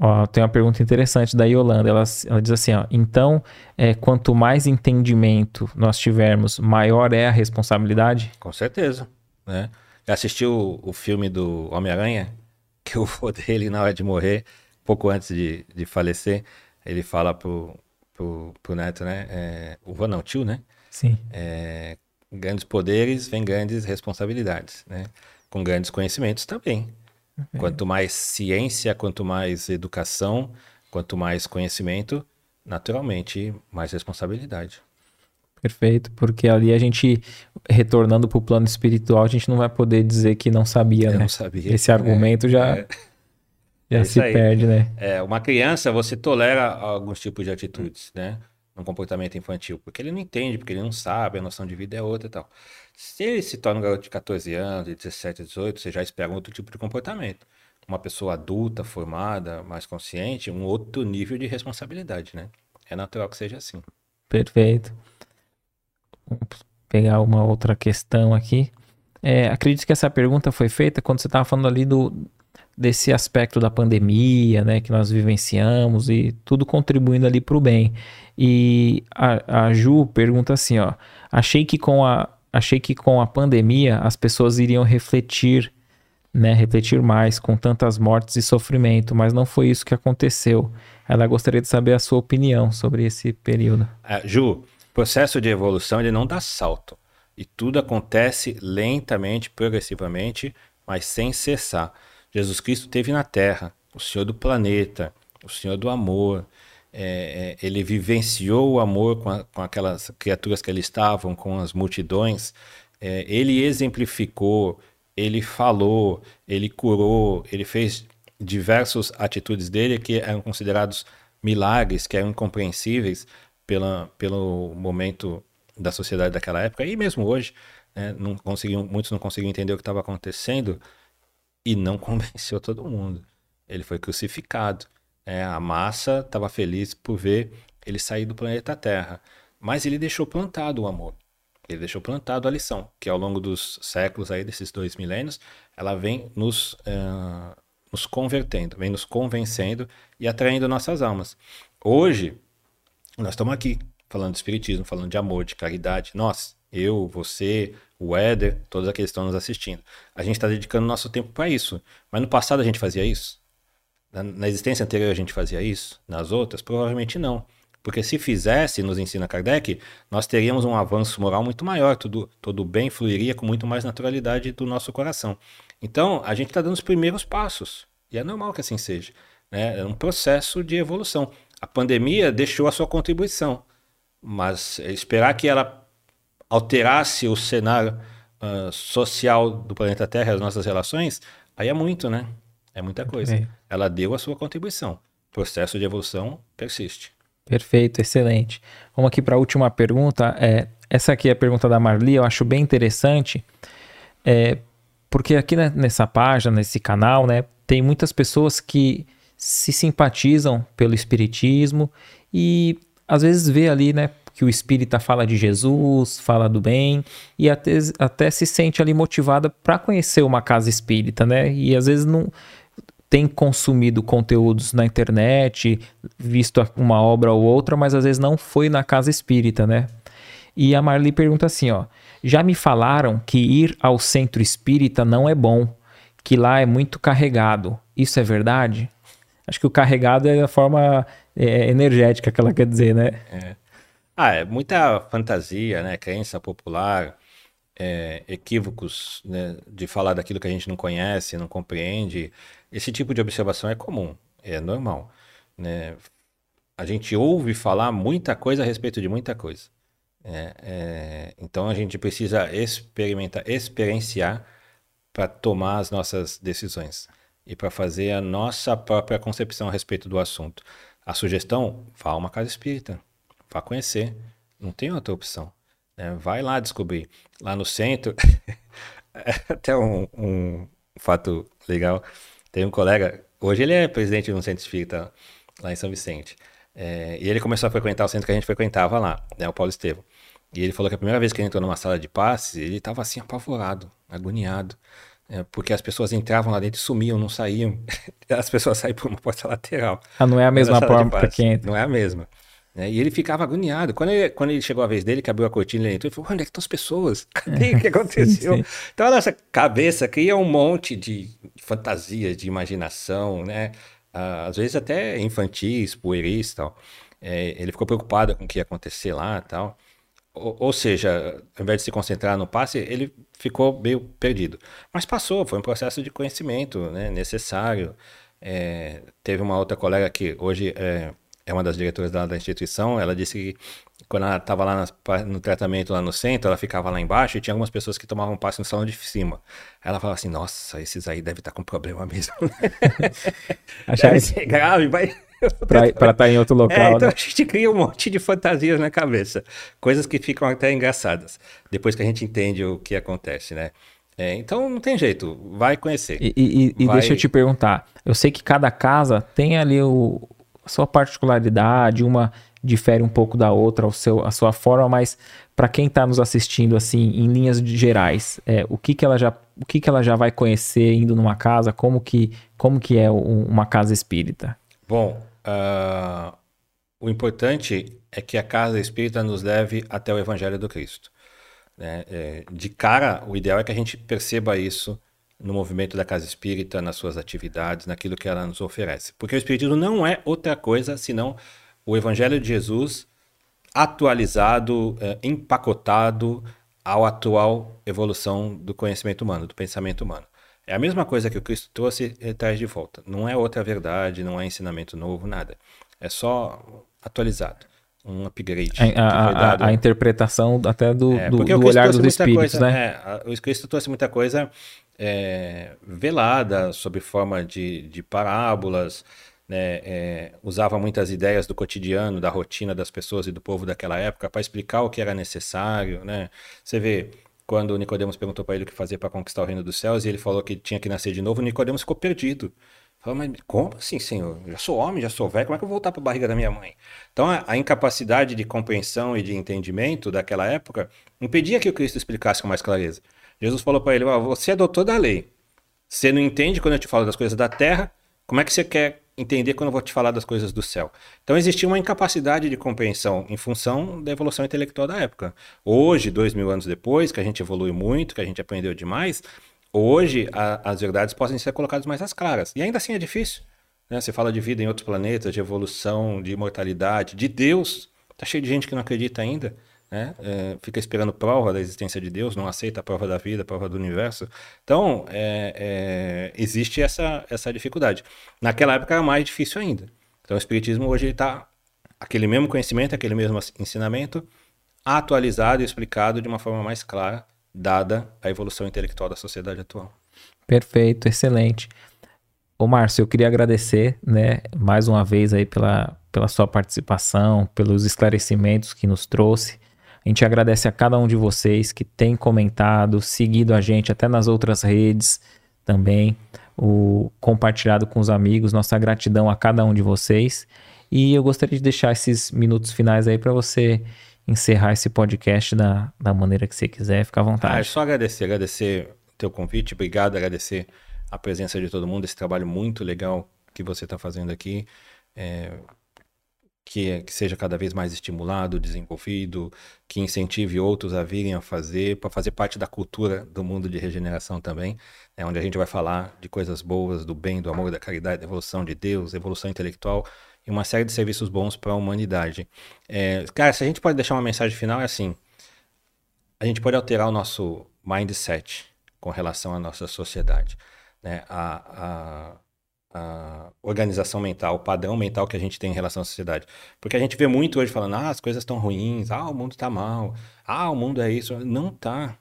Ó, tem uma pergunta interessante da Yolanda. Ela, ela diz assim: ó, então, é, quanto mais entendimento nós tivermos, maior é a responsabilidade? Com certeza. Né? Já assistiu o, o filme do Homem-Aranha? Que o vô dele, na hora de morrer, pouco antes de, de falecer, ele fala pro, pro, pro neto, né? É, o vô não, tio, né? Sim. É, grandes poderes vem grandes responsabilidades, né? Com grandes conhecimentos também. Uhum. Quanto mais ciência, quanto mais educação, quanto mais conhecimento, naturalmente, mais responsabilidade. Perfeito, porque ali a gente, retornando para o plano espiritual, a gente não vai poder dizer que não sabia, Eu né? Não sabia. Esse argumento é, já... É. Já é se aí. perde, né? É, uma criança, você tolera alguns tipos de atitudes, né? Um comportamento infantil, porque ele não entende, porque ele não sabe, a noção de vida é outra e tal. Se ele se torna um garoto de 14 anos, de 17, 18, você já espera um outro tipo de comportamento. Uma pessoa adulta, formada, mais consciente, um outro nível de responsabilidade, né? É natural que seja assim. Perfeito. pegar uma outra questão aqui. É, acredito que essa pergunta foi feita quando você estava falando ali do, desse aspecto da pandemia, né, que nós vivenciamos e tudo contribuindo ali para o bem. E a, a Ju pergunta assim, ó, achei que com a achei que com a pandemia as pessoas iriam refletir, né, refletir mais com tantas mortes e sofrimento, mas não foi isso que aconteceu. Ela gostaria de saber a sua opinião sobre esse período. Uh, Ju, processo de evolução ele não dá salto e tudo acontece lentamente, progressivamente, mas sem cessar. Jesus Cristo teve na Terra, o Senhor do planeta, o Senhor do amor. É, é, ele vivenciou o amor com, a, com, aquelas criaturas que ali estavam, com as multidões. É, ele exemplificou, ele falou, ele curou, ele fez diversas atitudes dele que eram considerados milagres, que eram incompreensíveis pela, pelo momento da sociedade daquela época e mesmo hoje, né, não conseguiam, muitos não conseguiam entender o que estava acontecendo e não convenceu todo mundo. Ele foi crucificado. É, a massa estava feliz por ver ele sair do planeta Terra. Mas ele deixou plantado o amor. Ele deixou plantado a lição, que ao longo dos séculos, aí, desses dois milênios, ela vem nos, uh, nos convertendo, vem nos convencendo e atraindo nossas almas. Hoje, nós estamos aqui falando de espiritismo, falando de amor, de caridade. Nós, eu, você, o Éder, todos aqueles que estão nos assistindo. A gente está dedicando nosso tempo para isso. Mas no passado a gente fazia isso? Na, na, existência anterior a gente fazia isso? Nas outras? Provavelmente não. Porque se fizesse, nos ensina Kardec, nós teríamos um avanço moral muito maior, tudo, todo bem fluiria com muito mais naturalidade do nosso coração. Então, a gente está dando os primeiros passos. E é normal que assim seja. Né? É um processo de evolução. A pandemia deixou a sua contribuição. Mas esperar que ela alterasse o cenário uh, social do planeta Terra, as nossas relações, aí é muito, né? É muita coisa. É. Ela deu a sua contribuição. O processo de evolução persiste. Perfeito, excelente. Vamos aqui para a última pergunta. É, essa aqui é a pergunta da Marli, eu acho bem interessante, é, porque aqui nessa página, nesse canal, né, tem muitas pessoas que se simpatizam pelo Espiritismo e às vezes vê ali, né, que o espírita fala de Jesus, fala do bem e até, até se sente ali motivada para conhecer uma casa espírita, né? E às vezes não tem consumido conteúdos na internet, visto uma obra ou outra, mas às vezes não foi na casa espírita, né? E a Marli pergunta assim, ó: "Já me falaram que ir ao centro espírita não é bom, que lá é muito carregado. Isso é verdade?" Acho que o carregado é a forma é, energética que ela quer dizer, né? É. Ah, é muita fantasia, né? Crença popular, é, equívocos né? de falar daquilo que a gente não conhece, não compreende. Esse tipo de observação é comum, é normal, né? A gente ouve falar muita coisa a respeito de muita coisa. É, é, então a gente precisa experimentar, experienciar para tomar as nossas decisões e para fazer a nossa própria concepção a respeito do assunto. A sugestão, vá a uma casa espírita, Vá conhecer. Não tem outra opção. Né? Vai lá descobrir. Lá no centro, até um, um fato legal. Tem um colega, hoje ele é presidente de um centro espírita lá em São Vicente. É, e ele começou a frequentar o centro que a gente frequentava lá, né, o Paulo Estevam. E ele falou que a primeira vez que ele entrou numa sala de passes, ele estava assim apavorado, agoniado. É, porque as pessoas entravam lá dentro e sumiam, não saíam. As pessoas saíam por uma porta lateral. Ah, não é a mesma porta que entra. Não é a mesma. Né? E ele ficava agoniado. Quando ele, quando ele chegou a vez dele, que abriu a cortina, ele entrou e falou: onde é que estão as pessoas? Cadê o que aconteceu? sim, sim. Então a nossa cabeça cria um monte de fantasias, de imaginação, né? Ah, às vezes até infantis, pueris tal. É, ele ficou preocupado com o que ia acontecer lá tal. Ou, ou, seja, ao invés de se concentrar no passe, ele ficou meio perdido. Mas passou, foi um processo de conhecimento né, necessário. É, teve uma outra colega que hoje é é uma das diretoras da, da instituição, ela disse que quando ela estava lá no tratamento lá no centro, ela ficava lá embaixo e tinha algumas pessoas que tomavam passe no salão de cima. Ela falava assim, nossa, esses aí devem estar tá com problema mesmo. Achar que... é grave, vai... Para estar tá em outro local. É, então né? a gente cria um monte de fantasias na cabeça. Coisas que ficam até engraçadas. Depois que a gente entende o que acontece, né? É, então não tem jeito, vai conhecer. E, e, e vai... deixa eu te perguntar. Eu sei que cada casa tem ali o, sua particularidade, uma difere um pouco da outra, o seu, a sua forma, mas para quem está nos assistindo assim, em linhas gerais, é, o que que ela já, o que que ela já vai conhecer indo numa casa, como que, como que é um, uma casa espírita? Bom, uh, o importante é que a casa espírita nos leve até o Evangelho do Cristo. Né? É, de cara, o ideal é que a gente perceba isso no movimento da casa espírita, nas suas atividades, naquilo que ela nos oferece. Porque o espiritismo não é outra coisa senão o Evangelho de Jesus atualizado, é, empacotado ao atual evolução do conhecimento humano, do pensamento humano. É a mesma coisa que o Cristo trouxe e traz de volta. Não é outra verdade, não é ensinamento novo, nada. É só atualizado um upgrade. A, a, a, interpretação até do, é, do, do olhar dos espíritos, coisa, né? É, o Cristo trouxe muita coisa é, velada, sob forma de, de parábolas, né? É, usava muitas ideias do cotidiano, da rotina das pessoas e do povo daquela época para explicar o que era necessário, né? Você vê, quando Nicodemos perguntou para ele o que fazer para conquistar o reino dos céus e ele falou que tinha que nascer de novo, Nicodemos ficou perdido. Mas como assim, senhor? Já sou homem, já sou velho, como é que eu vou voltar para a barriga da minha mãe? Então, a, a, incapacidade de compreensão e de entendimento daquela época impedia que o Cristo explicasse com mais clareza. Jesus falou para ele: oh, Você é doutor da lei. Você não entende quando eu te falo das coisas da terra, como é que você quer entender quando eu vou te falar das coisas do céu? Então, existia uma incapacidade de compreensão em função da evolução intelectual da época. Hoje, dois mil anos depois, que a gente evolui muito, que a gente aprendeu demais, Hoje, a, as verdades podem ser colocadas mais às claras. E ainda assim é difícil. Né? Você fala de vida em outros planetas, de evolução, de imortalidade, de Deus. Tá cheio de gente que não acredita ainda. Né? É, fica esperando prova da existência de Deus, não aceita a prova da vida, a prova do universo. Então, é, é, existe essa, essa dificuldade. Naquela época era mais difícil ainda. Então, o Espiritismo hoje está aquele mesmo conhecimento, aquele mesmo ensinamento, atualizado e explicado de uma forma mais clara dada a evolução intelectual da sociedade atual. Perfeito, excelente. Ô Márcio, eu queria agradecer, né, mais uma vez aí pela, pela sua participação, pelos esclarecimentos que nos trouxe. A gente agradece a cada um de vocês que tem comentado, seguido a gente até nas outras redes também, o compartilhado com os amigos. Nossa gratidão a cada um de vocês. E eu gostaria de deixar esses minutos finais aí para você encerrar esse podcast da, da maneira que você quiser, fica à vontade. Ah, é só agradecer, agradecer o teu convite, obrigado, agradecer a presença de todo mundo, esse trabalho muito legal que você está fazendo aqui, é, que, que seja cada vez mais estimulado, desenvolvido, que incentive outros a virem a fazer, para fazer parte da cultura do mundo de regeneração também, é onde a gente vai falar de coisas boas, do bem, do amor, da caridade, da evolução de Deus, evolução intelectual, e uma série de serviços bons para a humanidade. É, cara, se a gente pode deixar uma mensagem final, é assim: a gente pode alterar o nosso mindset com relação à nossa sociedade. Né? A, a, a, organização mental, o padrão mental que a gente tem em relação à sociedade. Porque a gente vê muito hoje falando, ah, as coisas estão ruins, ah, o mundo está mal, ah, o mundo é isso. Não tá.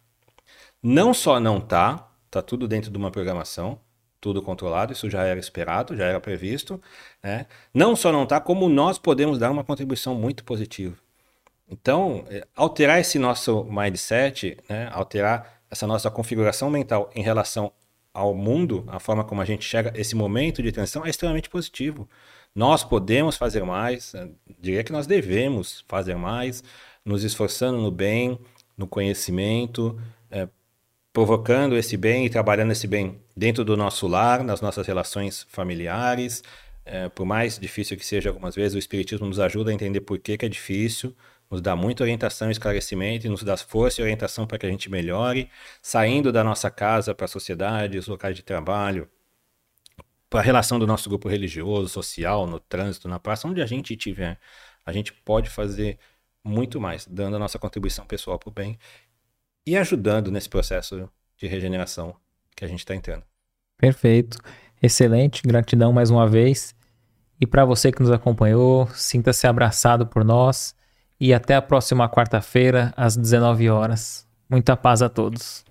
Não só não tá, tá tudo dentro de uma programação, tudo controlado, isso já era esperado, já era previsto. Né? Não só não está, como nós podemos dar uma contribuição muito positiva. Então, é, alterar esse nosso mindset, né? alterar essa nossa configuração mental em relação ao mundo, a forma como a gente chega esse momento de transição é extremamente positivo. Nós podemos fazer mais, né? diria que nós devemos fazer mais, nos esforçando no bem, no conhecimento, é, provocando esse bem e trabalhando esse bem dentro do nosso lar, nas nossas relações familiares. É, por mais difícil que seja algumas vezes, o Espiritismo nos ajuda a entender por que, que é difícil, nos dá muita orientação e esclarecimento e nos dá força e orientação para que a gente melhore, saindo da nossa casa para a sociedade, os locais de trabalho, para a relação do nosso grupo religioso, social, no trânsito, na praça, onde a gente estiver. A gente pode fazer muito mais, dando a nossa contribuição pessoal para o bem e ajudando nesse processo de regeneração que a gente está entrando. Perfeito. Excelente. Gratidão mais uma vez. E para você que nos acompanhou, sinta-se abraçado por nós. E até a próxima quarta-feira, às 19 horas. Muita paz a todos.